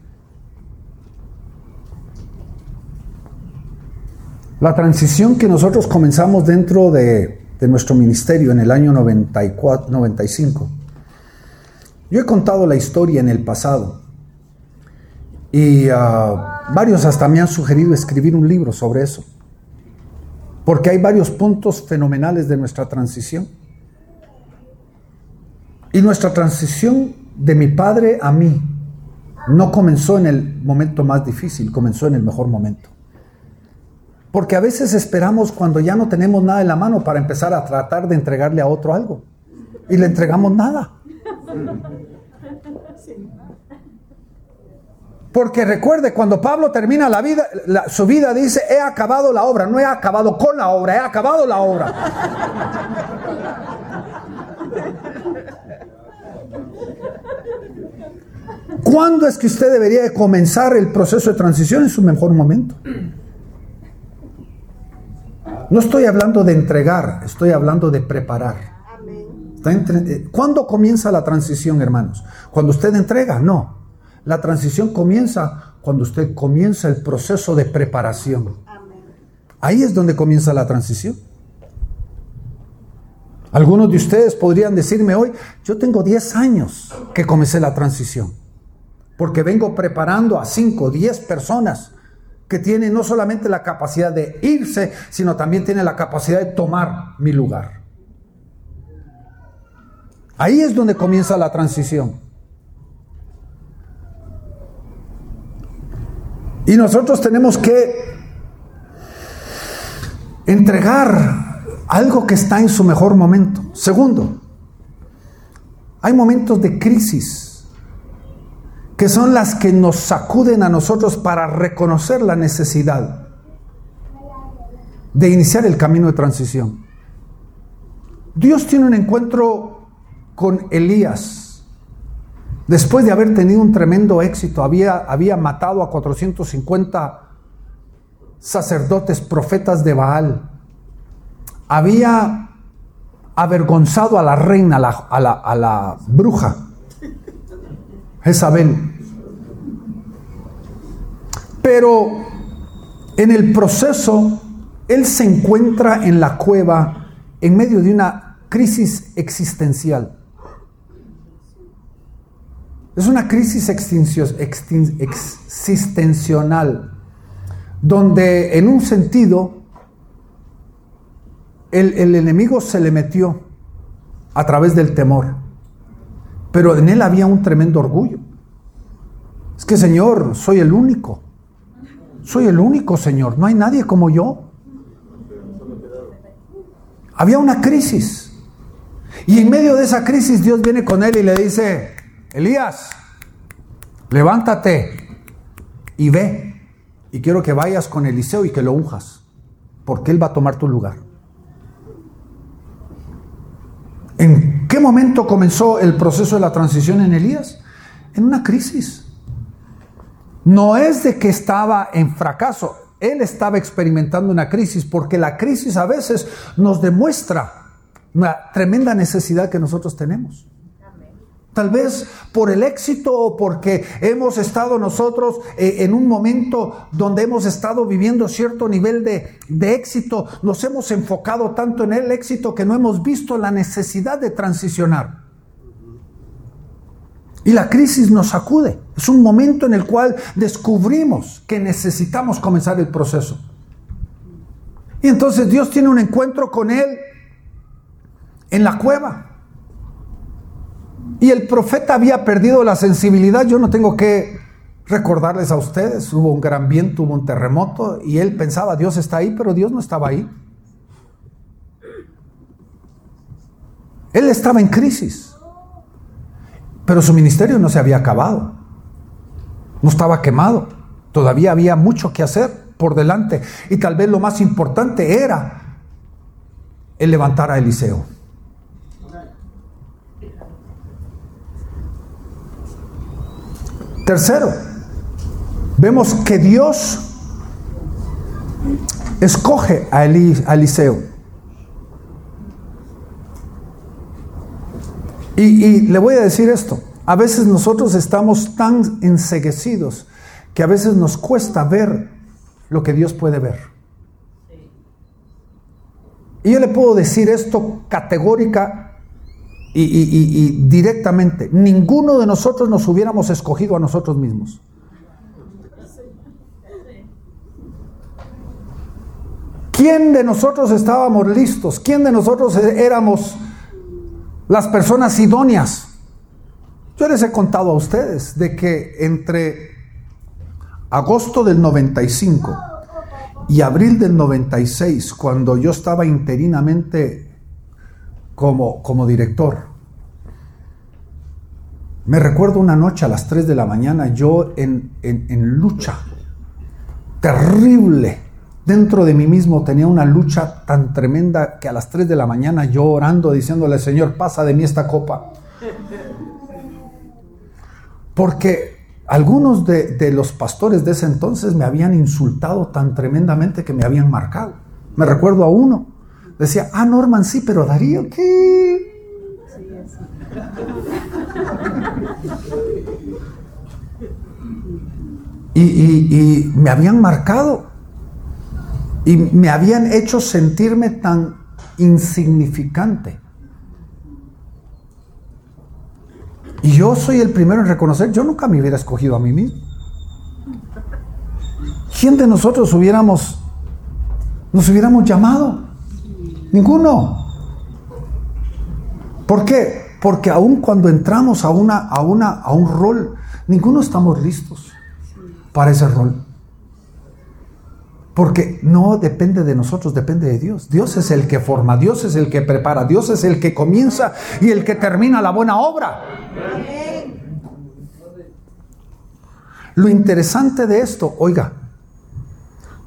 La transición que nosotros comenzamos dentro de, nuestro ministerio en el año 94, 95. Yo he contado la historia en el pasado y ah, varios hasta me han sugerido escribir un libro sobre eso, porque hay varios puntos fenomenales de nuestra transición. Y nuestra transición de mi padre a mí no comenzó en el momento más difícil, comenzó en el mejor momento. Porque a veces esperamos cuando ya no tenemos nada en la mano para empezar a tratar de entregarle a otro algo. Y le entregamos nada. Porque recuerde, cuando Pablo termina la vida, su vida dice, he acabado la obra, no he acabado con la obra, he acabado la obra. ¿Cuándo es que usted debería de comenzar el proceso de transición? En su mejor momento. No estoy hablando de entregar, estoy hablando de preparar. Eh, ¿Cuándo comienza la transición, hermanos? ¿Cuando usted entrega? No. La transición comienza cuando usted comienza el proceso de preparación. Ahí es donde comienza la transición. Algunos de ustedes podrían decirme hoy, yo tengo 10 años que comencé la transición, porque vengo preparando a 5, 10 personas que tiene no solamente la capacidad de irse, sino también tiene la capacidad de tomar mi lugar. Ahí es donde comienza la transición. Y nosotros tenemos que entregar algo que está en su mejor momento. Segundo, hay momentos de crisis que son las que nos sacuden a nosotros para reconocer la necesidad de iniciar el camino de transición. Dios tiene un encuentro con Elías. Después de haber tenido un tremendo éxito, había, había matado a 450 sacerdotes, profetas de Baal. Había avergonzado a la reina, a la, a la, a la bruja, Jezabel. Pero en el proceso, él se encuentra en la cueva en medio de una crisis existencial. Es una crisis existencial, donde en un sentido el, enemigo se le metió a través del temor, pero en él había un tremendo orgullo. Es que Señor, soy el único. Soy el único, Señor, no hay nadie como yo. Había una crisis. Y en medio de esa crisis Dios viene con él y le dice, Elías, levántate y ve. Y quiero que vayas con Eliseo y que lo unjas, porque él va a tomar tu lugar. ¿En qué momento comenzó el proceso de la transición en Elías? En una crisis. No es de que estaba en fracaso, él estaba experimentando una crisis porque la crisis a veces nos demuestra una tremenda necesidad que nosotros tenemos. Tal vez por el éxito o porque hemos estado nosotros eh, en un momento donde hemos estado viviendo cierto nivel de, de, éxito, nos hemos enfocado tanto en el éxito que no hemos visto la necesidad de transicionar. Y la crisis nos sacude. Es un momento en el cual descubrimos que necesitamos comenzar el proceso. Y entonces Dios tiene un encuentro con él en la cueva. Y el profeta había perdido la sensibilidad. Yo no tengo que recordarles a ustedes. Hubo un gran viento, hubo un terremoto y él pensaba, Dios está ahí, pero Dios no estaba ahí. Él estaba en crisis. Pero su ministerio no se había acabado. No estaba quemado. Todavía había mucho que hacer por delante. Y tal vez lo más importante era el levantar a Eliseo. Tercero, vemos que Dios escoge a, Eliseo. Y, le voy a decir esto, a veces nosotros estamos tan enseguecidos que a veces nos cuesta ver lo que Dios puede ver. Y yo le puedo decir esto categórica y, directamente. Ninguno de nosotros nos hubiéramos escogido a nosotros mismos. ¿Quién de nosotros estábamos listos? ¿Quién de nosotros éramos las personas idóneas. Yo les he contado a ustedes de que entre agosto del 95 y abril del 96, cuando yo estaba interinamente como, como director, me recuerdo una noche a las 3 de la mañana, yo en, en, en lucha terrible Dentro de mí mismo tenía una lucha tan tremenda que a las 3 de la mañana yo orando, diciéndole, Señor, pasa de mí esta copa. Porque algunos de, los pastores de ese entonces me habían insultado tan tremendamente que me habían marcado. Me recuerdo a uno. Decía, ah, Norman, sí, pero Darío, ¿qué? Y, y me habían marcado. Y me habían hecho sentirme tan insignificante. Y yo soy el primero en reconocer, yo nunca me hubiera escogido a mí mismo. ¿Quién de nosotros hubiéramos, nos hubiéramos llamado? Ninguno. ¿Por qué? Porque aun cuando entramos a, una, a, una, a un rol, ninguno estamos listos para ese rol. Porque no depende de nosotros, depende de Dios. Dios es el que forma, Dios es el que prepara, Dios es el que comienza y el que termina la buena obra. Lo interesante de esto, oiga,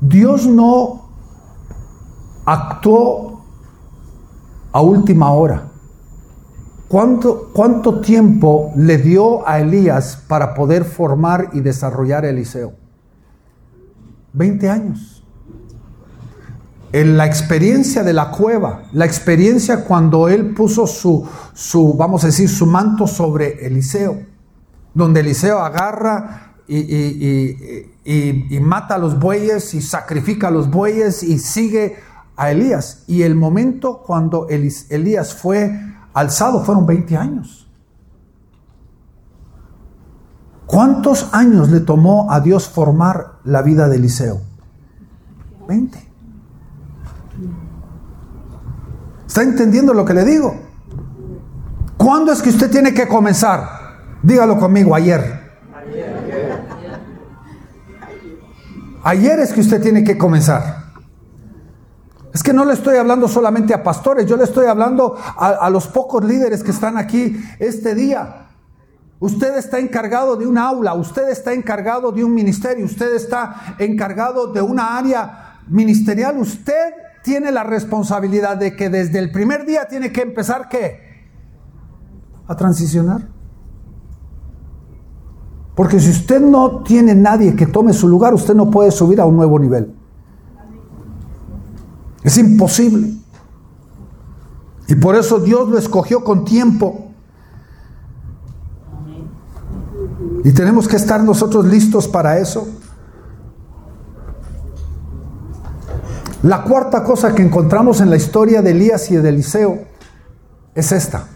Dios no actuó a última hora. ¿Cuánto, ¿Cuánto tiempo le dio a Elías para poder formar y desarrollar Eliseo? 20 años en la experiencia de la cueva, la experiencia cuando él puso su, su, vamos a decir, su manto sobre Eliseo, donde Eliseo agarra y, y, mata a los bueyes y sacrifica a los bueyes y sigue a Elías. Y el momento cuando Elías fue alzado fueron 20 años. ¿Cuántos años le tomó a Dios formar la vida de Eliseo? 20. ¿Está entendiendo lo que le digo? ¿Cuándo es que usted tiene que comenzar? Dígalo conmigo, ayer. Ayer es que usted tiene que comenzar. Es que no le estoy hablando solamente a pastores, yo le estoy hablando a, los pocos líderes que están aquí este día. Usted está encargado de un aula, usted está encargado de un ministerio, usted está encargado de una área ministerial, usted tiene la responsabilidad de que desde el primer día tiene que empezar qué? A transicionar. Porque si usted no tiene nadie que tome su lugar, usted no puede subir a un nuevo nivel. Es imposible. Y por eso Dios lo escogió con tiempo. Y tenemos que estar nosotros listos para eso. La cuarta cosa que encontramos en la historia de Elías y de Eliseo es esta.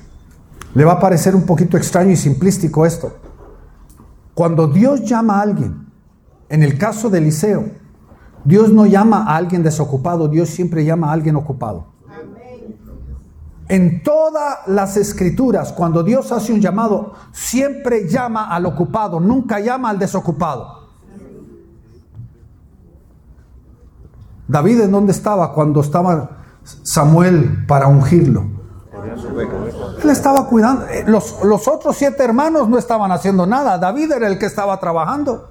Le va a parecer un poquito extraño y simplístico esto. Cuando Dios llama a alguien, en el caso de Eliseo, Dios no llama a alguien desocupado, Dios siempre llama a alguien ocupado. En todas las escrituras, cuando Dios hace un llamado, siempre llama al ocupado, nunca llama al desocupado. David en dónde estaba cuando estaba Samuel para ungirlo. Él estaba cuidando. Eh, los, los, otros siete hermanos no estaban haciendo nada. David era el que estaba trabajando.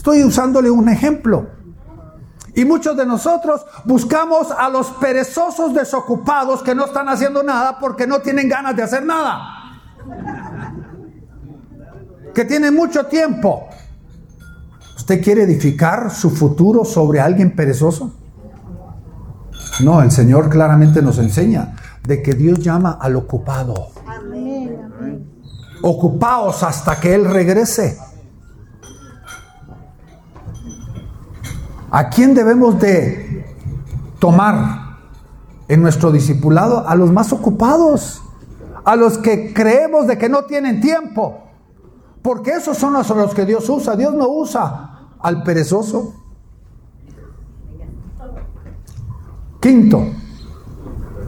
Estoy usándole un ejemplo. Y muchos de nosotros buscamos a los perezosos desocupados que no están haciendo nada porque no tienen ganas de hacer nada. Que tienen mucho tiempo. ¿Usted quiere edificar su futuro sobre alguien perezoso? No, el Señor claramente nos enseña de que Dios llama al ocupado. Ocupaos hasta que Él regrese. ¿A quién debemos de tomar en nuestro discipulado? A los más ocupados, a los que creemos de que no tienen tiempo. Porque esos son los, los que Dios usa. Dios no usa al perezoso. Quinto,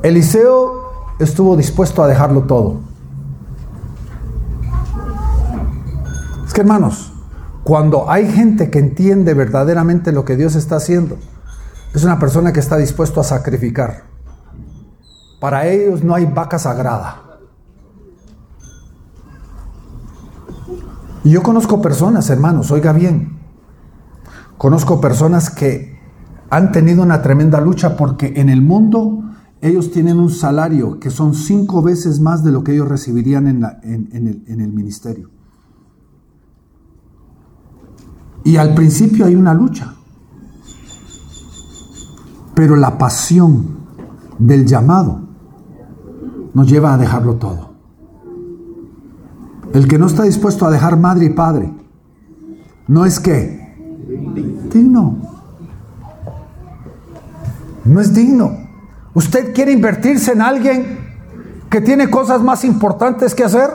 Eliseo estuvo dispuesto a dejarlo todo. Es que hermanos, cuando hay gente que entiende verdaderamente lo que Dios está haciendo, es una persona que está dispuesto a sacrificar. Para ellos no hay vaca sagrada. Y yo conozco personas, hermanos, oiga bien, Conozco personas que han tenido una tremenda lucha porque en el mundo ellos tienen un salario que son cinco veces más de lo que ellos recibirían en, en el ministerio. Y al principio hay una lucha, pero la pasión del llamado nos lleva a dejarlo todo. El que no está dispuesto a dejar madre y padre, no es que digno. No es digno. ¿Usted quiere invertirse en alguien que tiene cosas más importantes que hacer?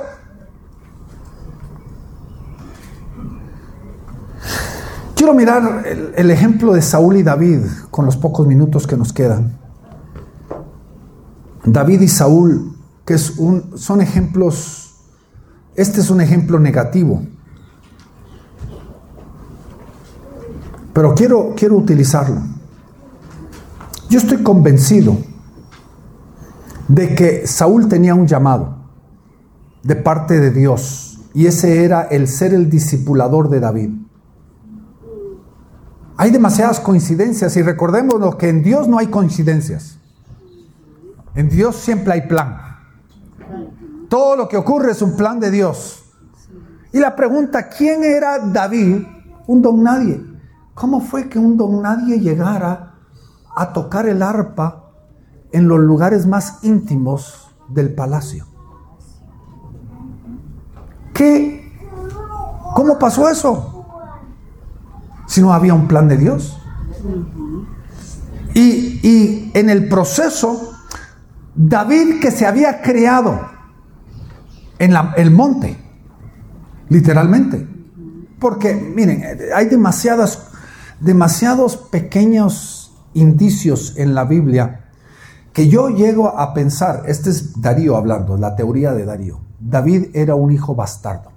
Quiero mirar el, ejemplo de Saúl y David con los pocos minutos que nos quedan. David y Saúl, que es un, son ejemplos, este es un ejemplo negativo. pero quiero, quiero utilizarlo. Yo estoy convencido de que Saúl tenía un llamado de parte de Dios y ese era el ser el discipulador de David. Hay demasiadas coincidencias y recordémonos que en Dios no hay coincidencias. En Dios siempre hay plan. Todo lo que ocurre es un plan de Dios. Y la pregunta, ¿quién era David? Un don nadie. ¿Cómo fue que un don nadie llegara a tocar el arpa en los lugares más íntimos del palacio? ¿Qué? ¿Cómo pasó eso? Si no había un plan de Dios. Y, en el proceso, David que se había creado en el monte, literalmente. Porque, miren, hay demasiadas demasiados pequeños indicios en la Biblia que yo llego a pensar, este es Darío hablando, la teoría de Darío, David era un hijo bastardo.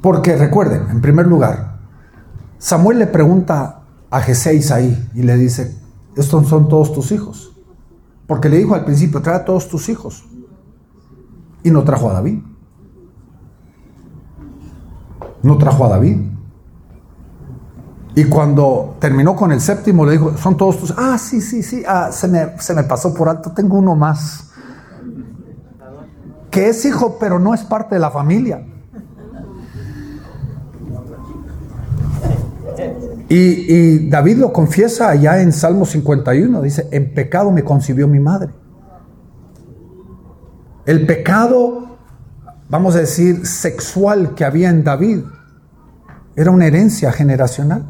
Porque recuerden, en primer lugar, Samuel le pregunta a Jesé Isaí y le dice, estos son todos tus hijos. Porque le dijo al principio, trae a todos tus hijos. Y no trajo a David. No trajo a David. Y cuando terminó con el séptimo, le dijo, son todos tus... Ah, sí, sí, sí, ah, se, me, se me pasó por alto, tengo uno más. Que es hijo, pero no es parte de la familia. Y, David lo confiesa allá en Salmo 51, dice, en pecado me concibió mi madre. El pecado, vamos a decir, sexual que había en David, era una herencia generacional.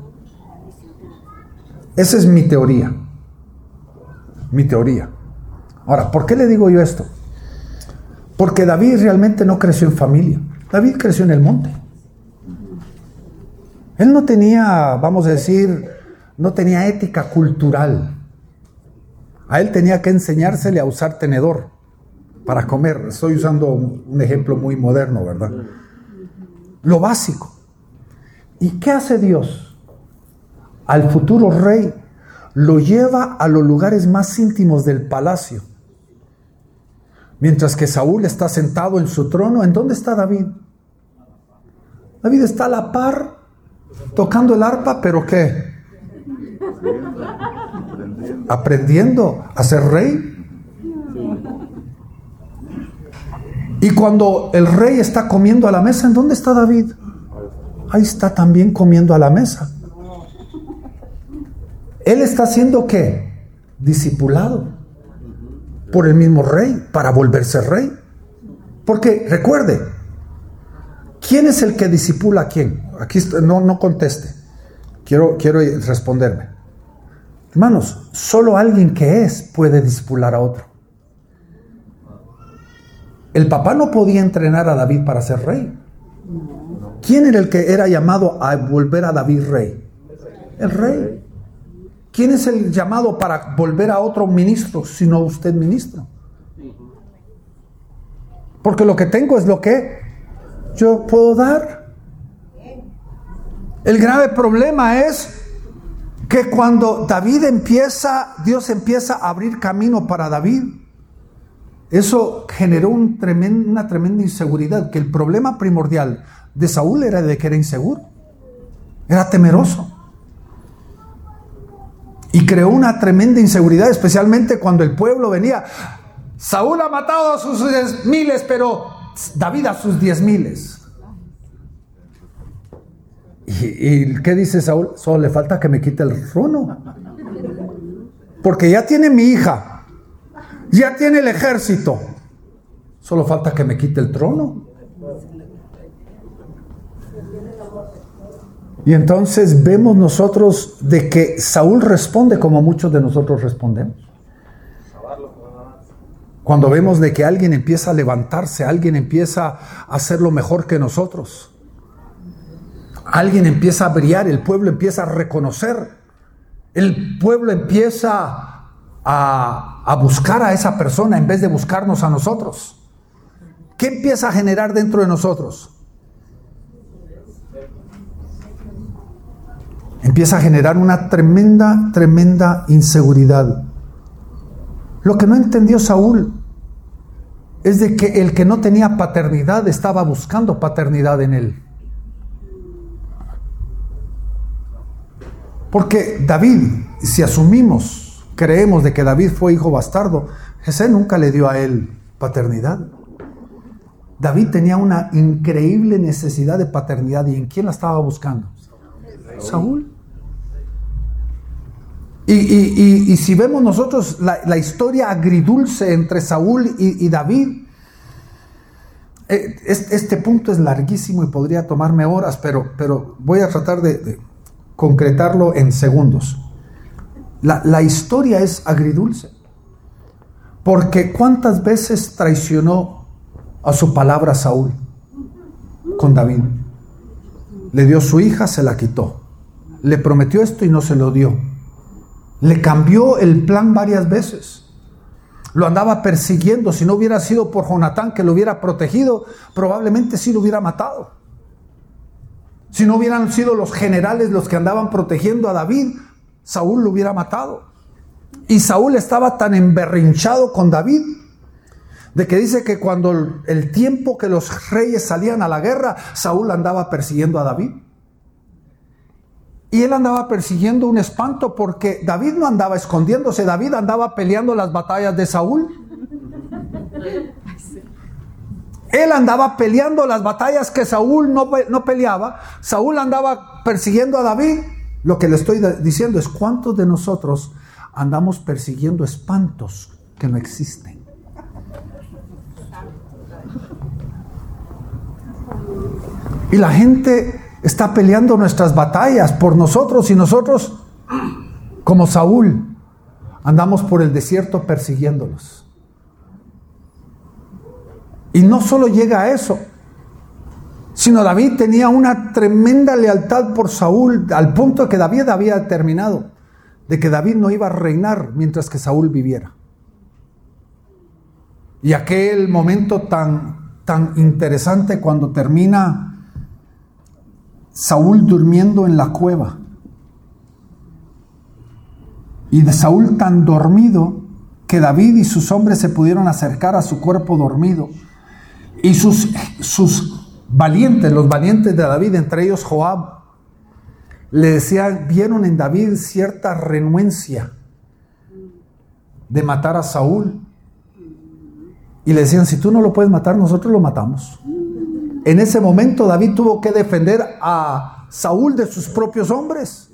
Esa es mi teoría. Mi teoría. Ahora, ¿por qué le digo yo esto? Porque David realmente no creció en familia. David creció en el monte. Él no tenía, vamos a decir, no tenía ética cultural. A él tenía que enseñársele a usar tenedor para comer. Estoy usando un ejemplo muy moderno, ¿verdad? Lo básico. ¿Y qué hace Dios? Al futuro rey lo lleva a los lugares más íntimos del palacio. Mientras que Saúl está sentado en su trono, ¿en dónde está David? David está a la par tocando el arpa, pero ¿qué? Aprendiendo a ser rey. Y cuando el rey está comiendo a la mesa, ¿en dónde está David? Ahí está también comiendo a la mesa. Él está siendo qué? Discipulado por el mismo rey para volverse rey. Porque recuerde, ¿quién es el que disipula a quién? Aquí no, no conteste. Quiero, quiero responderme. Hermanos, solo alguien que es puede discipular a otro. El papá no podía entrenar a David para ser rey. ¿Quién era el que era llamado a volver a David rey? El rey. ¿Quién es el llamado para volver a otro ministro, sino usted ministro? Porque lo que tengo es lo que yo puedo dar. El grave problema es que cuando David empieza, Dios empieza a abrir camino para David, eso generó una tremenda inseguridad, que el problema primordial de Saúl era de que era inseguro, era temeroso. Y creó una tremenda inseguridad, especialmente cuando el pueblo venía. Saúl ha matado a sus miles, pero David a sus diez miles. ¿Y, qué dice Saúl? Solo le falta que me quite el trono. Porque ya tiene mi hija, ya tiene el ejército. Solo falta que me quite el trono. Y entonces vemos nosotros de que Saúl responde como muchos de nosotros respondemos. Cuando vemos de que alguien empieza a levantarse, alguien empieza a hacerlo mejor que nosotros alguien empieza a brillar, el pueblo empieza a reconocer, el pueblo empieza a, buscar a esa persona en vez de buscarnos a nosotros. ¿Qué empieza a generar dentro de nosotros? Empieza a generar una tremenda, tremenda inseguridad. Lo que no entendió Saúl es de que el que no tenía paternidad estaba buscando paternidad en él. Porque David, si asumimos, creemos de que David fue hijo bastardo, Jesús nunca le dio a él paternidad. David tenía una increíble necesidad de paternidad. ¿Y en quién la estaba buscando? Saúl. Y, si vemos nosotros la, historia agridulce entre Saúl y, David, eh, este, punto es larguísimo y podría tomarme horas, pero, pero voy a tratar de concretarlo en segundos. La, historia es agridulce. Porque cuántas veces traicionó a su palabra Saúl con David. Le dio su hija, se la quitó. Le prometió esto y no se lo dio. Le cambió el plan varias veces. Lo andaba persiguiendo. Si no hubiera sido por Jonatán que lo hubiera protegido, probablemente sí lo hubiera matado. Si no hubieran sido los generales los que andaban protegiendo a David, Saúl lo hubiera matado. Y Saúl estaba tan emberrinchado con David de que dice que cuando el tiempo que los reyes salían a la guerra, Saúl andaba persiguiendo a David. Y él andaba persiguiendo un espanto porque David no andaba escondiéndose, David andaba peleando las batallas de Saúl. Él andaba peleando las batallas que Saúl no, no, peleaba. Saúl andaba persiguiendo a David. Lo que le estoy diciendo es cuántos de nosotros andamos persiguiendo espantos que no existen. Y la gente está peleando nuestras batallas por nosotros y nosotros, como Saúl, andamos por el desierto persiguiéndolos. Y no solo llega a eso, sino David tenía una tremenda lealtad por Saúl, al punto que David había determinado de que David no iba a reinar mientras que Saúl viviera. Y aquel momento tan, tan interesante cuando termina Saúl durmiendo en la cueva. Y de Saúl tan dormido que David y sus hombres se pudieron acercar a su cuerpo dormido. Y sus, sus valientes, los valientes de David, entre ellos Joab, le decían, vieron en David cierta renuencia de matar a Saúl. Y le decían, si tú no lo puedes matar, nosotros lo matamos. En ese momento David tuvo que defender a Saúl de sus propios hombres.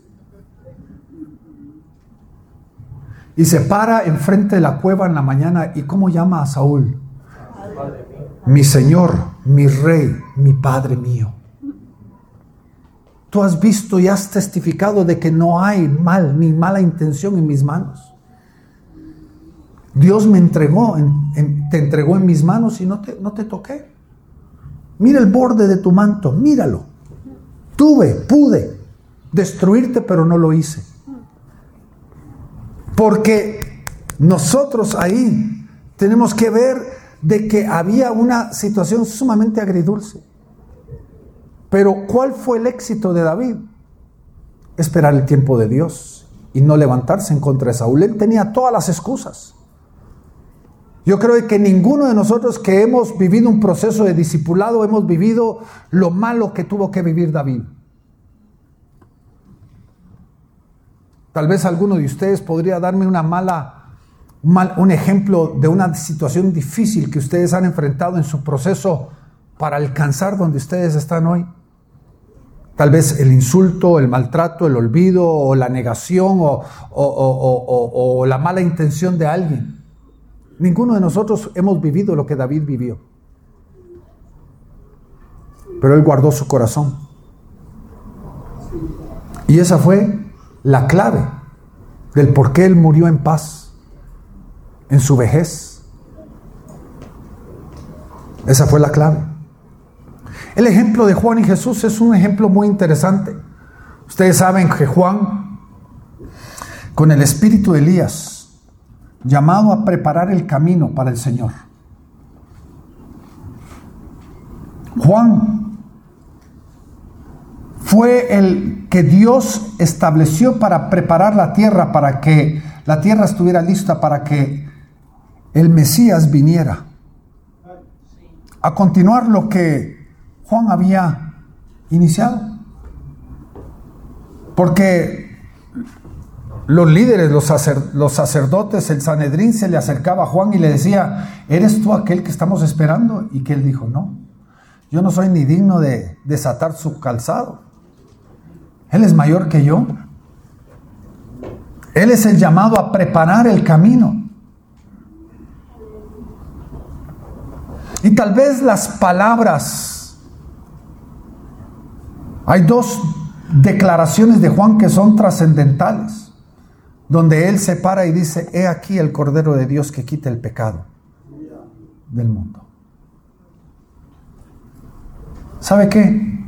Y se para enfrente de la cueva en la mañana y ¿cómo llama a Saúl? Mi Señor, mi Rey, mi Padre mío. Tú has visto y has testificado de que no hay mal ni mala intención en mis manos. Dios me entregó, te entregó en mis manos y no te, no te toqué. Mira el borde de tu manto, míralo. Tuve, pude destruirte, pero no lo hice. Porque nosotros ahí tenemos que ver de que había una situación sumamente agridulce. Pero ¿cuál fue el éxito de David? Esperar el tiempo de Dios y no levantarse en contra de Saúl. Él tenía todas las excusas. Yo creo que ninguno de nosotros que hemos vivido un proceso de discipulado hemos vivido lo malo que tuvo que vivir David. Tal vez alguno de ustedes podría darme una mala, un ejemplo de una situación difícil que ustedes han enfrentado en su proceso para alcanzar donde ustedes están hoy. Tal vez el insulto, el maltrato, el olvido o la negación o, o la mala intención de alguien. Ninguno de nosotros hemos vivido lo que David vivió. Pero él guardó su corazón. Y esa fue la clave del por qué él murió en paz en su vejez. Esa fue la clave. El ejemplo de Juan y Jesús es un ejemplo muy interesante. Ustedes saben que Juan, con el espíritu de Elías, llamado a preparar el camino para el Señor. Juan fue el que Dios estableció para preparar la tierra, para que la tierra estuviera lista, para que el Mesías viniera. A continuar lo que Juan había iniciado. Porque los líderes, los, sacerdotes, el Sanedrín se le acercaba a Juan y le decía, ¿eres tú aquel que estamos esperando? Y que él dijo, no, yo no soy ni digno de desatar su calzado. Él es mayor que yo. Él es el llamado a preparar el camino. Y tal vez las palabras, hay dos declaraciones de Juan que son trascendentales donde Él se para y dice, he aquí el Cordero de Dios que quita el pecado del mundo. ¿Sabe qué?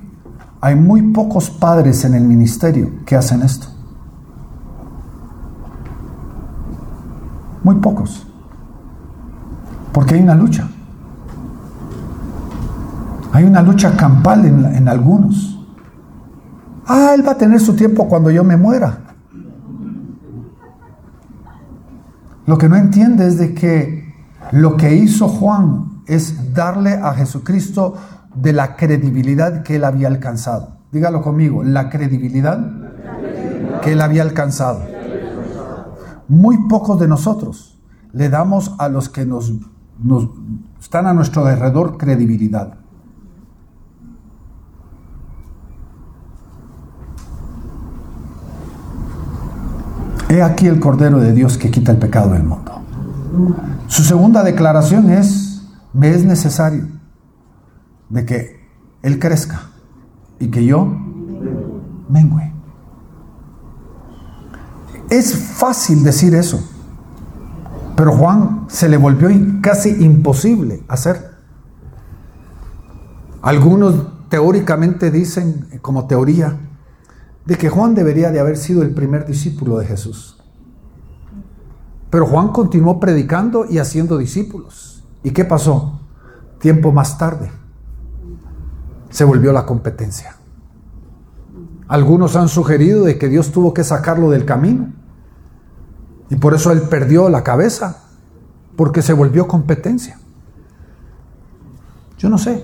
Hay muy pocos padres en el ministerio que hacen esto. Muy pocos. Porque hay una lucha. Hay una lucha campal en, algunos. Ah, Él va a tener su tiempo cuando yo me muera. Lo que no entiende es de que lo que hizo Juan es darle a Jesucristo de la credibilidad que él había alcanzado. Dígalo conmigo, la credibilidad que él había alcanzado. Muy pocos de nosotros le damos a los que nos, nos están a nuestro alrededor credibilidad. He aquí el Cordero de Dios que quita el pecado del mundo. Su segunda declaración es, me es necesario de que Él crezca y que yo mengüe. Es fácil decir eso, pero Juan se le volvió casi imposible hacer. Algunos teóricamente dicen, como teoría, de que Juan debería de haber sido el primer discípulo de Jesús. Pero Juan continuó predicando y haciendo discípulos. ¿Y qué pasó? Tiempo más tarde se volvió la competencia. Algunos han sugerido de que Dios tuvo que sacarlo del camino. Y por eso él perdió la cabeza, porque se volvió competencia. Yo no sé.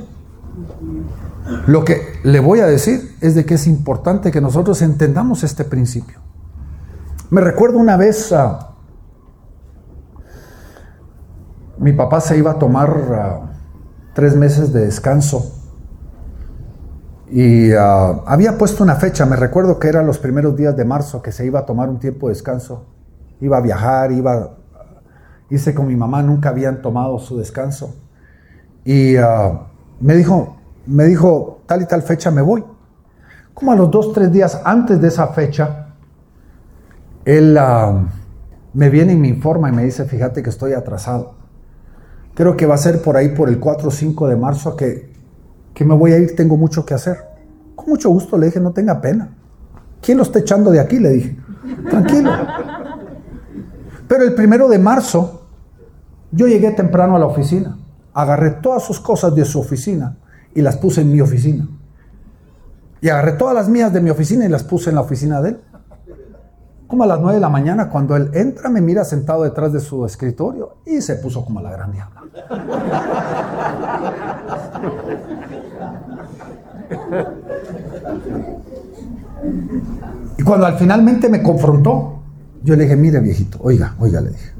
Lo que le voy a decir es de que es importante que nosotros entendamos este principio. Me recuerdo una vez, mi papá se iba a tomar tres meses de descanso y había puesto una fecha, me recuerdo que eran los primeros días de marzo que se iba a tomar un tiempo de descanso. Iba a viajar, iba, hice con mi mamá, nunca habían tomado su descanso. Y me dijo, me dijo, tal y tal fecha me voy. Como a los dos, tres días antes de esa fecha, él ah, me viene y me informa y me dice, fíjate que estoy atrasado. Creo que va a ser por ahí, por el 4 o 5 de marzo, que, que me voy a ir, tengo mucho que hacer. Con mucho gusto le dije, no tenga pena. ¿Quién lo está echando de aquí? Le dije, tranquilo. Pero el primero de marzo, yo llegué temprano a la oficina, agarré todas sus cosas de su oficina y las puse en mi oficina. Y agarré todas las mías de mi oficina y las puse en la oficina de él. Como a las 9 de la mañana, cuando él entra, me mira sentado detrás de su escritorio y se puso como la gran diabla. Y cuando al finalmente me confrontó, yo le dije, mire viejito, oiga, oiga, le dije,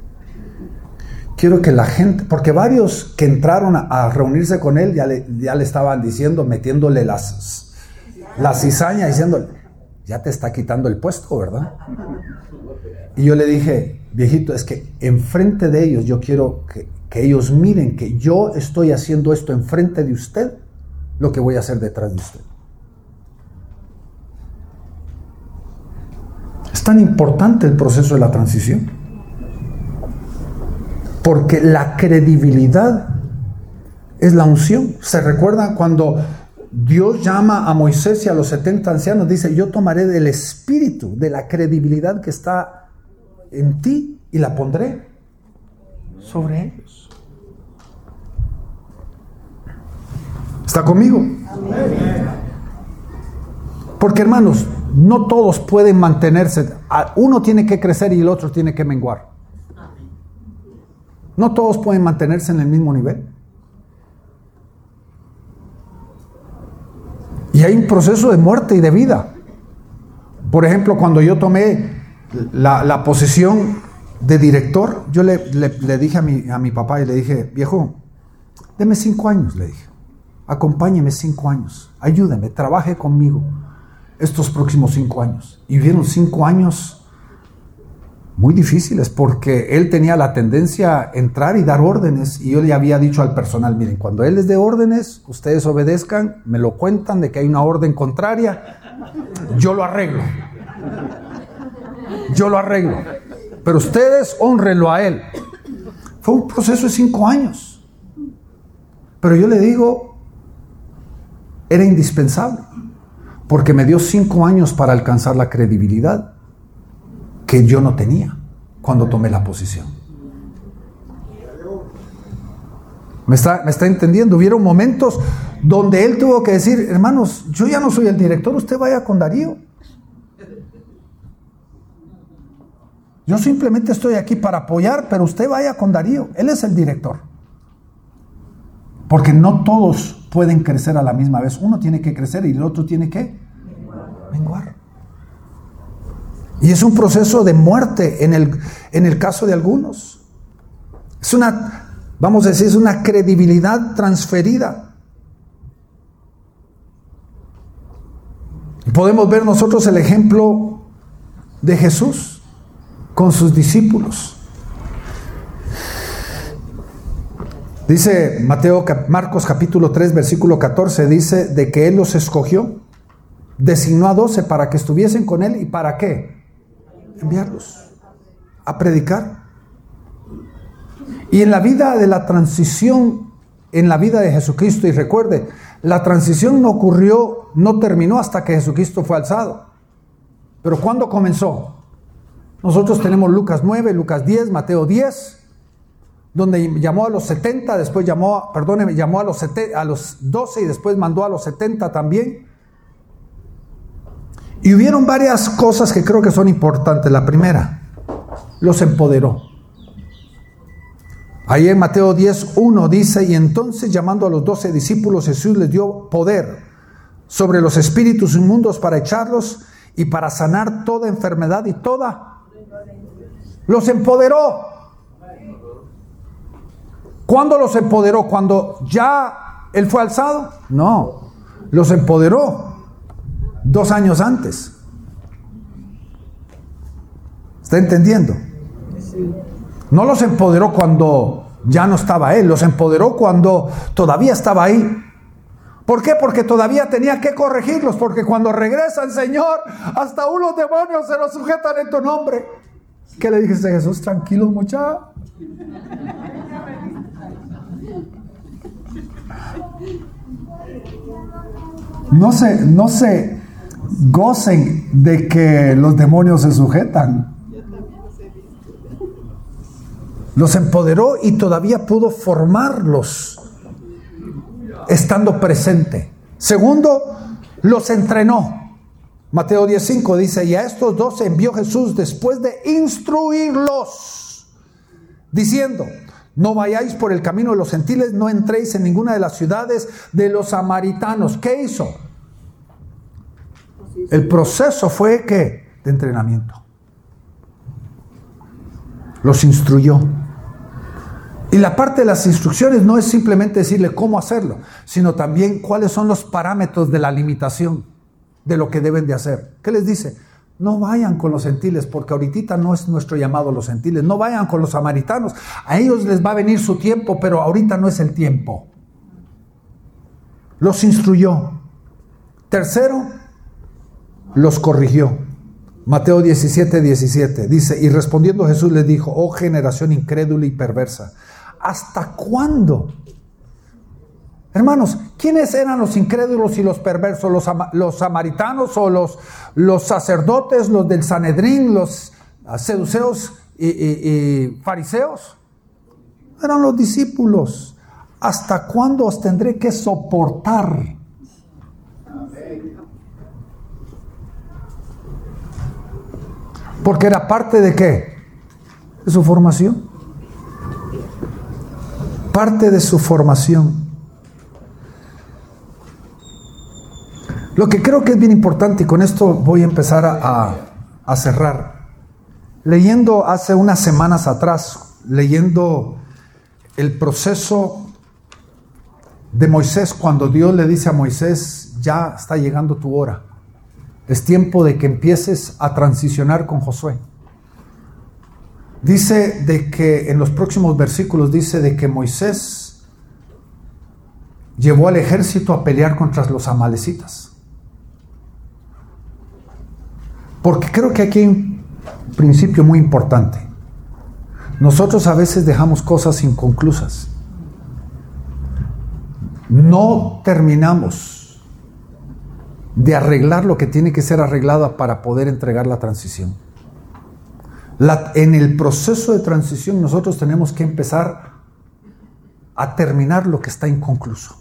quiero que la gente, porque varios que entraron a, reunirse con él ya le, ya le estaban diciendo, metiéndole las, la cizaña, diciéndole, ya te está quitando el puesto, ¿verdad? Y yo le dije, viejito, es que enfrente de ellos yo quiero que, que ellos miren que yo estoy haciendo esto enfrente de usted, lo que voy a hacer detrás de usted. Es tan importante el proceso de la transición. Porque la credibilidad es la unción. ¿Se recuerdan cuando Dios llama a Moisés y a los 70 ancianos? Dice, yo tomaré del espíritu, de la credibilidad que está en ti y la pondré sobre ellos. ¿Está conmigo? Porque hermanos, no todos pueden mantenerse. Uno tiene que crecer y el otro tiene que menguar. No todos pueden mantenerse en el mismo nivel. Y hay un proceso de muerte y de vida. Por ejemplo, cuando yo tomé la, posición de director, yo le, dije a mi, a mi, papá y le dije, viejo, deme cinco años, le dije, acompáñeme cinco años, ayúdeme, trabaje conmigo estos próximos cinco años. Y vieron cinco años muy difíciles porque él tenía la tendencia a entrar y dar órdenes y yo le había dicho al personal, miren, cuando él les dé órdenes, ustedes obedezcan, me lo cuentan de que hay una orden contraria, yo lo arreglo. Yo lo arreglo. Pero ustedes honrenlo a él. Fue un proceso de cinco años. Pero yo le digo, era indispensable, porque me dio cinco años para alcanzar la credibilidad que yo no tenía cuando tomé la posición. ¿Me está, ¿Me está entendiendo? Hubieron momentos donde él tuvo que decir, hermanos, yo ya no soy el director, usted vaya con Darío. Yo simplemente estoy aquí para apoyar, pero usted vaya con Darío. Él es el director. Porque no todos pueden crecer a la misma vez. Uno tiene que crecer y el otro tiene que menguar. Y es un proceso de muerte en el, en el caso de algunos. Es una, vamos a decir, es una credibilidad transferida. Podemos ver nosotros el ejemplo de Jesús con sus discípulos. Dice Mateo, Marcos capítulo 3, versículo 14, dice de que Él los escogió, designó a doce para que estuviesen con Él y para qué? Enviarlos a predicar. Y en la vida de la transición, en la vida de Jesucristo, y recuerde, la transición no ocurrió, no terminó hasta que Jesucristo fue alzado. Pero ¿cuándo comenzó? Nosotros tenemos Lucas 9, Lucas 10, Mateo 10, donde llamó a los 70, después llamó, perdóneme, llamó a los, a los 12 y después mandó a los 70 también. Y hubieron varias cosas que creo que son importantes. La primera, los empoderó. Ahí en Mateo 10, 1 dice, y entonces llamando a los doce discípulos, Jesús les dio poder sobre los espíritus inmundos para echarlos y para sanar toda enfermedad y toda los empoderó. ¿Cuándo los empoderó? ¿Cuando ya él fue alzado? No, los empoderó dos años antes. ¿Está entendiendo? No los empoderó cuando ya no estaba él, los empoderó cuando todavía estaba ahí. ¿Por qué? Porque todavía tenía que corregirlos, porque cuando regresa el Señor, hasta unos demonios se los sujetan en tu nombre. ¿Qué le dijiste a Jesús? Tranquilo, muchacho. No se, no se gocen de que los demonios se sujetan. Los empoderó y todavía pudo formarlos estando presente. Segundo, los entrenó. Mateo 10:5 dice, y a estos dos envió Jesús después de instruirlos, diciendo, no vayáis por el camino de los gentiles, no entréis en ninguna de las ciudades de los samaritanos. ¿Qué hizo? El proceso fue que de entrenamiento. Los instruyó. Y la parte de las instrucciones no es simplemente decirle cómo hacerlo, sino también cuáles son los parámetros de la limitación de lo que deben de hacer. ¿Qué les dice? No vayan con los gentiles, porque ahorita no es nuestro llamado los gentiles. No vayan con los samaritanos. A ellos les va a venir su tiempo, pero ahorita no es el tiempo. Los instruyó. Tercero, los corrigió. Mateo 17, 17 dice, y respondiendo Jesús les dijo, oh generación incrédula y perversa, ¿hasta cuándo Hermanos, ¿quiénes eran los incrédulos y los perversos? ¿Los, los samaritanos o los, los, sacerdotes, los del Sanedrín, los seduceos y, y fariseos? Eran los discípulos. ¿Hasta cuándo os tendré que soportar? Porque era parte de qué? De su formación. Parte de su formación. Lo que creo que es bien importante, y con esto voy a empezar a, cerrar, leyendo hace unas semanas atrás, leyendo el proceso de Moisés, cuando Dios le dice a Moisés, ya está llegando tu hora, es tiempo de que empieces a transicionar con Josué. Dice de que en los próximos versículos dice de que Moisés llevó al ejército a pelear contra los amalecitas. Porque creo que aquí hay un principio muy importante. Nosotros a veces dejamos cosas inconclusas. No terminamos de arreglar lo que tiene que ser arreglado para poder entregar la transición. en el proceso de transición nosotros tenemos que empezar a terminar lo que está inconcluso.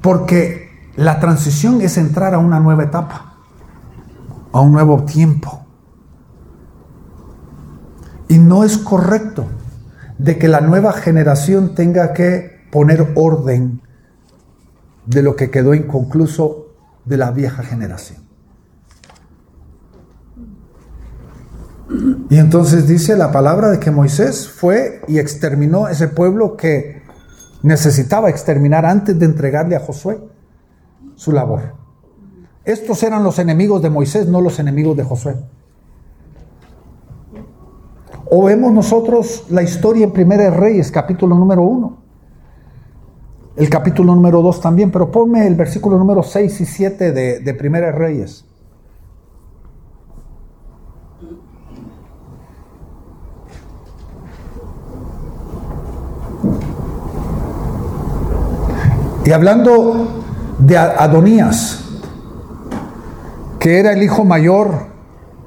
Porque la transición es entrar a una nueva etapa, a un nuevo tiempo. Y no es correcto de que la nueva generación tenga que poner orden de lo que quedó inconcluso de la vieja generación. Y entonces dice la palabra de que Moisés fue y exterminó ese pueblo que necesitaba exterminar antes de entregarle a Josué su labor. Estos eran los enemigos de Moisés, no los enemigos de Josué. O vemos nosotros la historia en Primera Reyes, capítulo número 1. El capítulo número 2 también, pero ponme el versículo número 6 y 7 de, de Primera Reyes. Y hablando de Adonías, que era el hijo mayor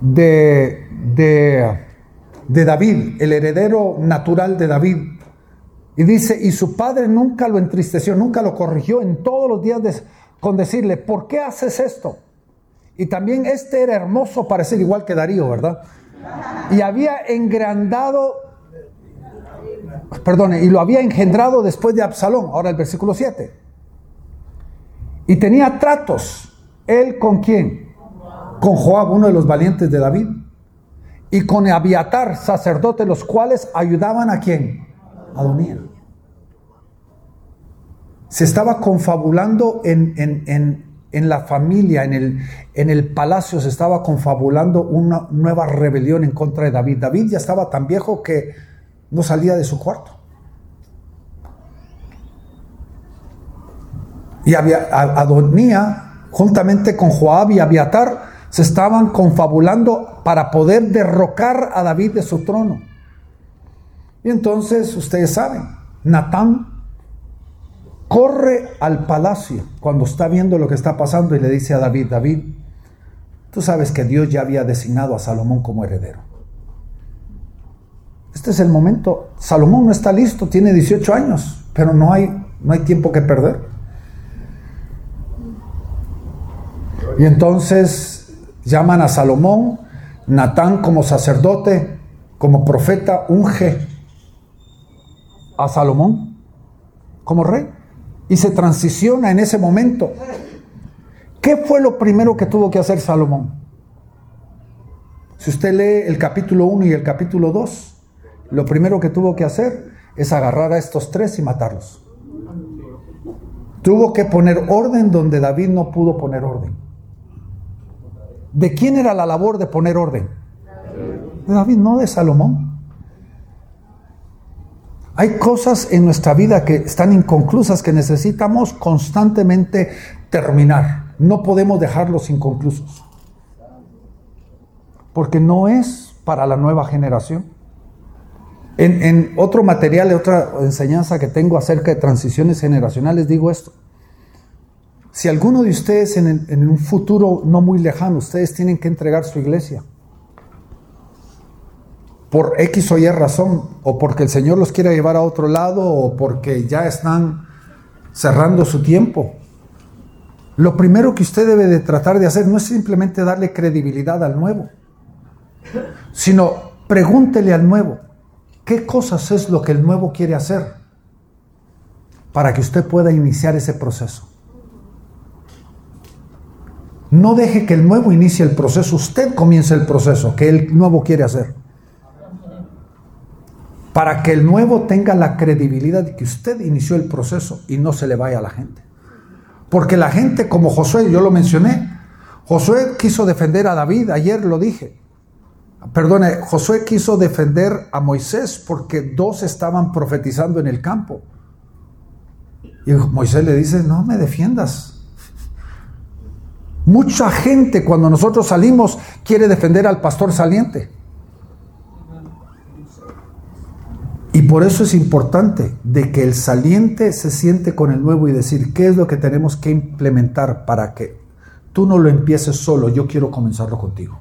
de, de, David, el heredero natural de David. Y dice, y su padre nunca lo entristeció, nunca lo corrigió en todos los días con decirle, ¿por qué haces esto? Y también este era hermoso para ser igual que Darío, ¿verdad? Y había engrandado, perdone, y lo había engendrado después de Absalón, ahora el versículo 7. Y tenía tratos. ¿Él con quién? Con Joab, uno de los valientes de David. Y con Abiatar, sacerdote, los cuales ayudaban a quién? A Donía. Se estaba confabulando en, en, la familia, en el, en el palacio, se estaba confabulando una nueva rebelión en contra de David. David ya estaba tan viejo que no salía de su cuarto. y Adonía, juntamente con Joab y Abiatar, se estaban confabulando para poder derrocar a David de su trono. Y entonces, ustedes saben, Natán corre al palacio cuando está viendo lo que está pasando y le dice a David, David, tú sabes que Dios ya había designado a Salomón como heredero. Este es el momento. Salomón no está listo, tiene 18 años, pero no hay, no hay tiempo que perder. Y entonces llaman a Salomón, Natán como sacerdote, como profeta, unge a Salomón como rey. Y se transiciona en ese momento. ¿Qué fue lo primero que tuvo que hacer Salomón? Si usted lee el capítulo 1 y el capítulo 2, lo primero que tuvo que hacer es agarrar a estos tres y matarlos. Tuvo que poner orden donde David no pudo poner orden. ¿De quién era la labor de poner orden? De David, no de Salomón. Hay cosas en nuestra vida que están inconclusas que necesitamos constantemente terminar. No podemos dejarlos inconclusos. Porque no es para la nueva generación. En, en otro material, otra enseñanza que tengo acerca de transiciones generacionales, digo esto. Si alguno de ustedes en, un futuro no muy lejano, ustedes tienen que entregar su iglesia, por X o Y razón, o porque el Señor los quiera llevar a otro lado, o porque ya están cerrando su tiempo, lo primero que usted debe de tratar de hacer no es simplemente darle credibilidad al nuevo, sino pregúntele al nuevo, ¿qué cosas es lo que el nuevo quiere hacer para que usted pueda iniciar ese proceso? No deje que el nuevo inicie el proceso, usted comience el proceso que el nuevo quiere hacer. Para que el nuevo tenga la credibilidad de que usted inició el proceso y no se le vaya a la gente. Porque la gente como Josué, yo lo mencioné, Josué quiso defender a David, ayer lo dije. Perdone, Josué quiso defender a Moisés porque dos estaban profetizando en el campo. Y Moisés le dice, no me defiendas, Mucha gente cuando nosotros salimos quiere defender al pastor saliente. Y por eso es importante de que el saliente se siente con el nuevo y decir, ¿qué es lo que tenemos que implementar para que tú no lo empieces solo, yo quiero comenzarlo contigo?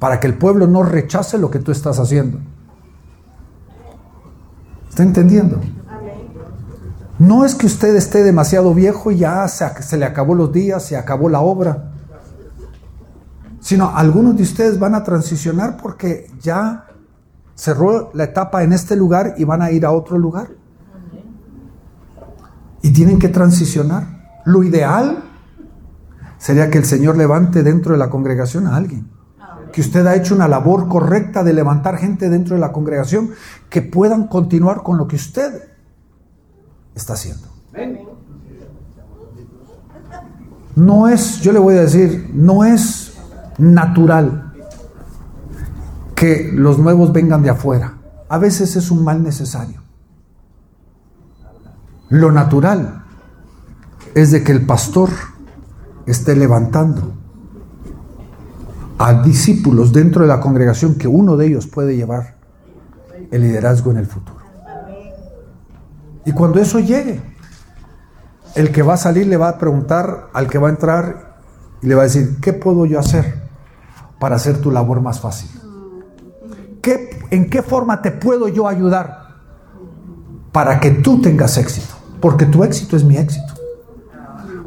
Para que el pueblo no rechace lo que tú estás haciendo. ¿Está entendiendo? No es que usted esté demasiado viejo y ya se, se, le acabó los días, se acabó la obra. Sino algunos de ustedes van a transicionar porque ya cerró la etapa en este lugar y van a ir a otro lugar. Y tienen que transicionar. Lo ideal sería que el Señor levante dentro de la congregación a alguien. Que usted ha hecho una labor correcta de levantar gente dentro de la congregación que puedan continuar con lo que usted está haciendo. No es, yo le voy a decir, no es natural que los nuevos vengan de afuera. A veces es un mal necesario. Lo natural es de que el pastor esté levantando a discípulos dentro de la congregación que uno de ellos puede llevar el liderazgo en el futuro. Y cuando eso llegue, el que va a salir le va a preguntar al que va a entrar y le va a decir, ¿qué puedo yo hacer para hacer tu labor más fácil? ¿Qué, ¿En qué forma te puedo yo ayudar para que tú tengas éxito? Porque tu éxito es mi éxito.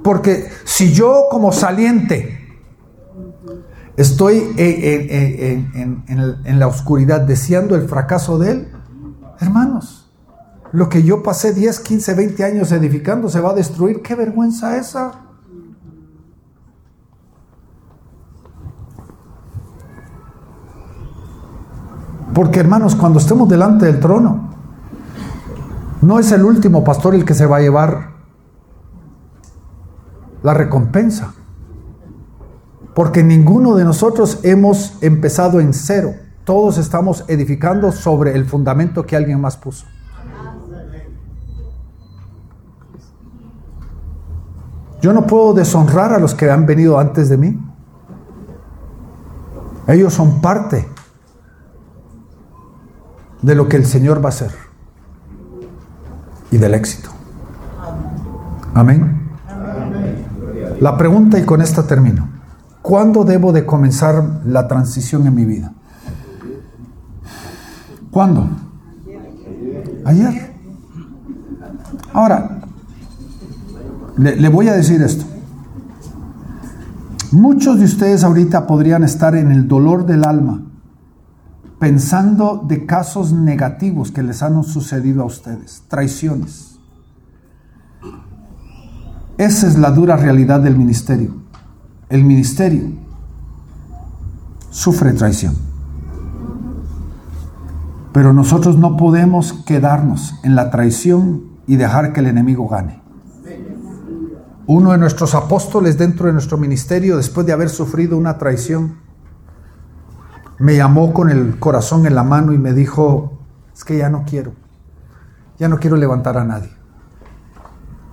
Porque si yo como saliente estoy en, en la oscuridad deseando el fracaso de él, hermanos, lo que yo pasé 10, 15, 20 años edificando se va a destruir. ¡Qué vergüenza esa! Porque hermanos, cuando estemos delante del trono, no es el último pastor el que se va a llevar la recompensa. Porque ninguno de nosotros hemos empezado en cero. Todos estamos edificando sobre el fundamento que alguien más puso. Yo no puedo deshonrar a los que han venido antes de mí. Ellos son parte de lo que el Señor va a hacer y del éxito. Amén. La pregunta, y con esta termino. ¿Cuándo debo de comenzar la transición en mi vida? ¿Cuándo? Ayer. Ahora, le, voy a decir esto. Muchos de ustedes ahorita podrían estar en el dolor del alma, pensando de casos negativos que les han sucedido a ustedes, traiciones. Esa es la dura realidad del ministerio. El ministerio sufre traición. Pero nosotros no podemos quedarnos en la traición y dejar que el enemigo gane. Uno de nuestros apóstoles dentro de nuestro ministerio, después de haber sufrido una traición, me llamó con el corazón en la mano y me dijo, es que ya no quiero, ya no quiero levantar a nadie.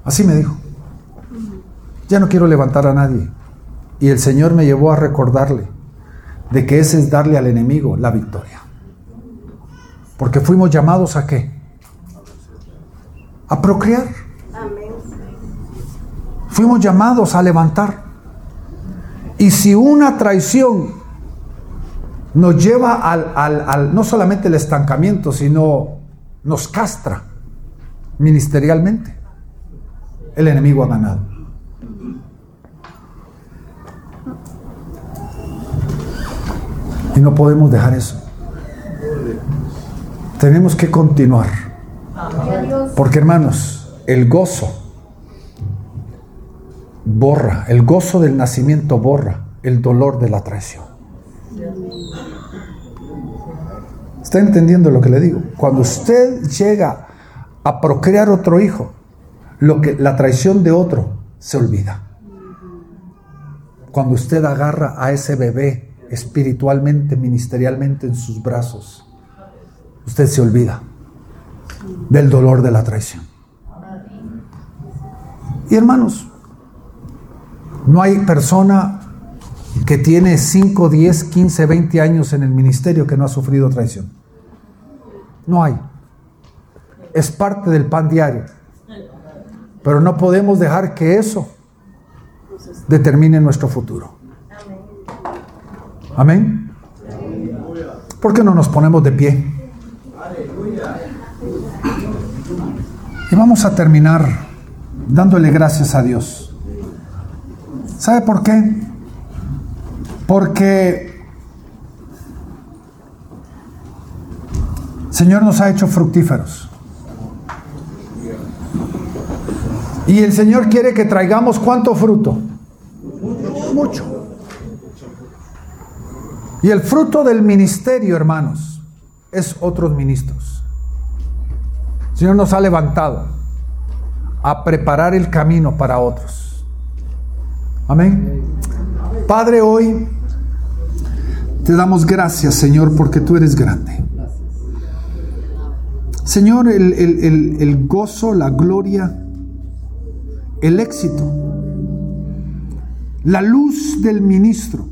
Así me dijo, ya no quiero levantar a nadie. Y el Señor me llevó a recordarle de que ese es darle al enemigo la victoria. Porque fuimos llamados a qué? A procrear. Fuimos llamados a levantar. Y si una traición nos lleva al, no solamente el estancamiento, sino nos castra ministerialmente, el enemigo ha ganado. Y no podemos dejar eso. Tenemos que continuar. Porque hermanos, el gozo borra, el gozo del nacimiento borra el dolor de la traición. ¿Está entendiendo lo que le digo? Cuando usted llega a procrear otro hijo, lo que la traición de otro se olvida. Cuando usted agarra a ese bebé espiritualmente, ministerialmente en sus brazos, usted se olvida del dolor de la traición. Y hermanos, no hay persona que tiene 5, 10, 15, 20 años en el ministerio que no ha sufrido traición. No hay. Es parte del pan diario. Pero no podemos dejar que eso determine nuestro futuro. Amén. ¿Por qué no nos ponemos de pie? Y vamos a terminar dándole gracias a Dios. ¿Sabe por qué? Porque Señor nos ha hecho fructíferos. Y el Señor quiere que traigamos cuánto fruto? Mucho. Y el fruto del ministerio, hermanos, es otros ministros. Señor nos ha levantado a preparar el camino para otros. Amén. Padre, hoy te damos gracias, Señor, porque tú eres grande. Señor, el, el gozo, la gloria, el éxito, la luz del ministro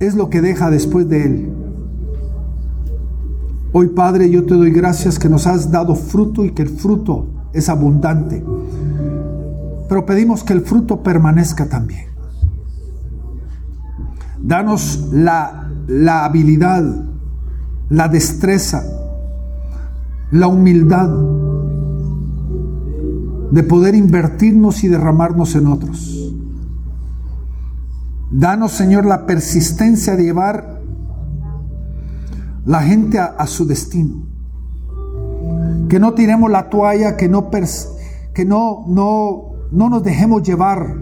es lo que deja después de él. Hoy, Padre, yo te doy gracias que nos has dado fruto y que el fruto es abundante. Pero pedimos que el fruto permanezca también. Danos la, la habilidad, la destreza, la humildad de poder invertirnos y derramarnos en otros. Danos, Señor, la persistencia de llevar la gente a, su destino. Que no tiremos la toalla, que no, que no, no, no nos dejemos llevar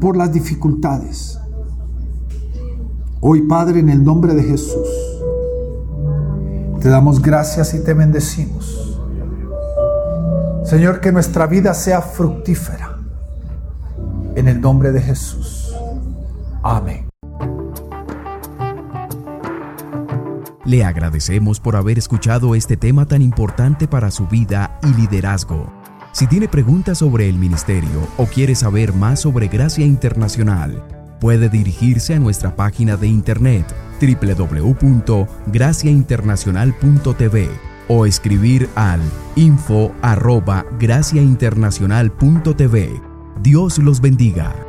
por las dificultades. Hoy, Padre, en el nombre de Jesús, te damos gracias y te bendecimos. Señor, que nuestra vida sea fructífera. En el nombre de Jesús. Amén. Le agradecemos por haber escuchado este tema tan importante para su vida y liderazgo. Si tiene preguntas sobre el ministerio o quiere saber más sobre Gracia Internacional, puede dirigirse a nuestra página de internet www.graciainternacional.tv o escribir al info arroba. Dios los bendiga.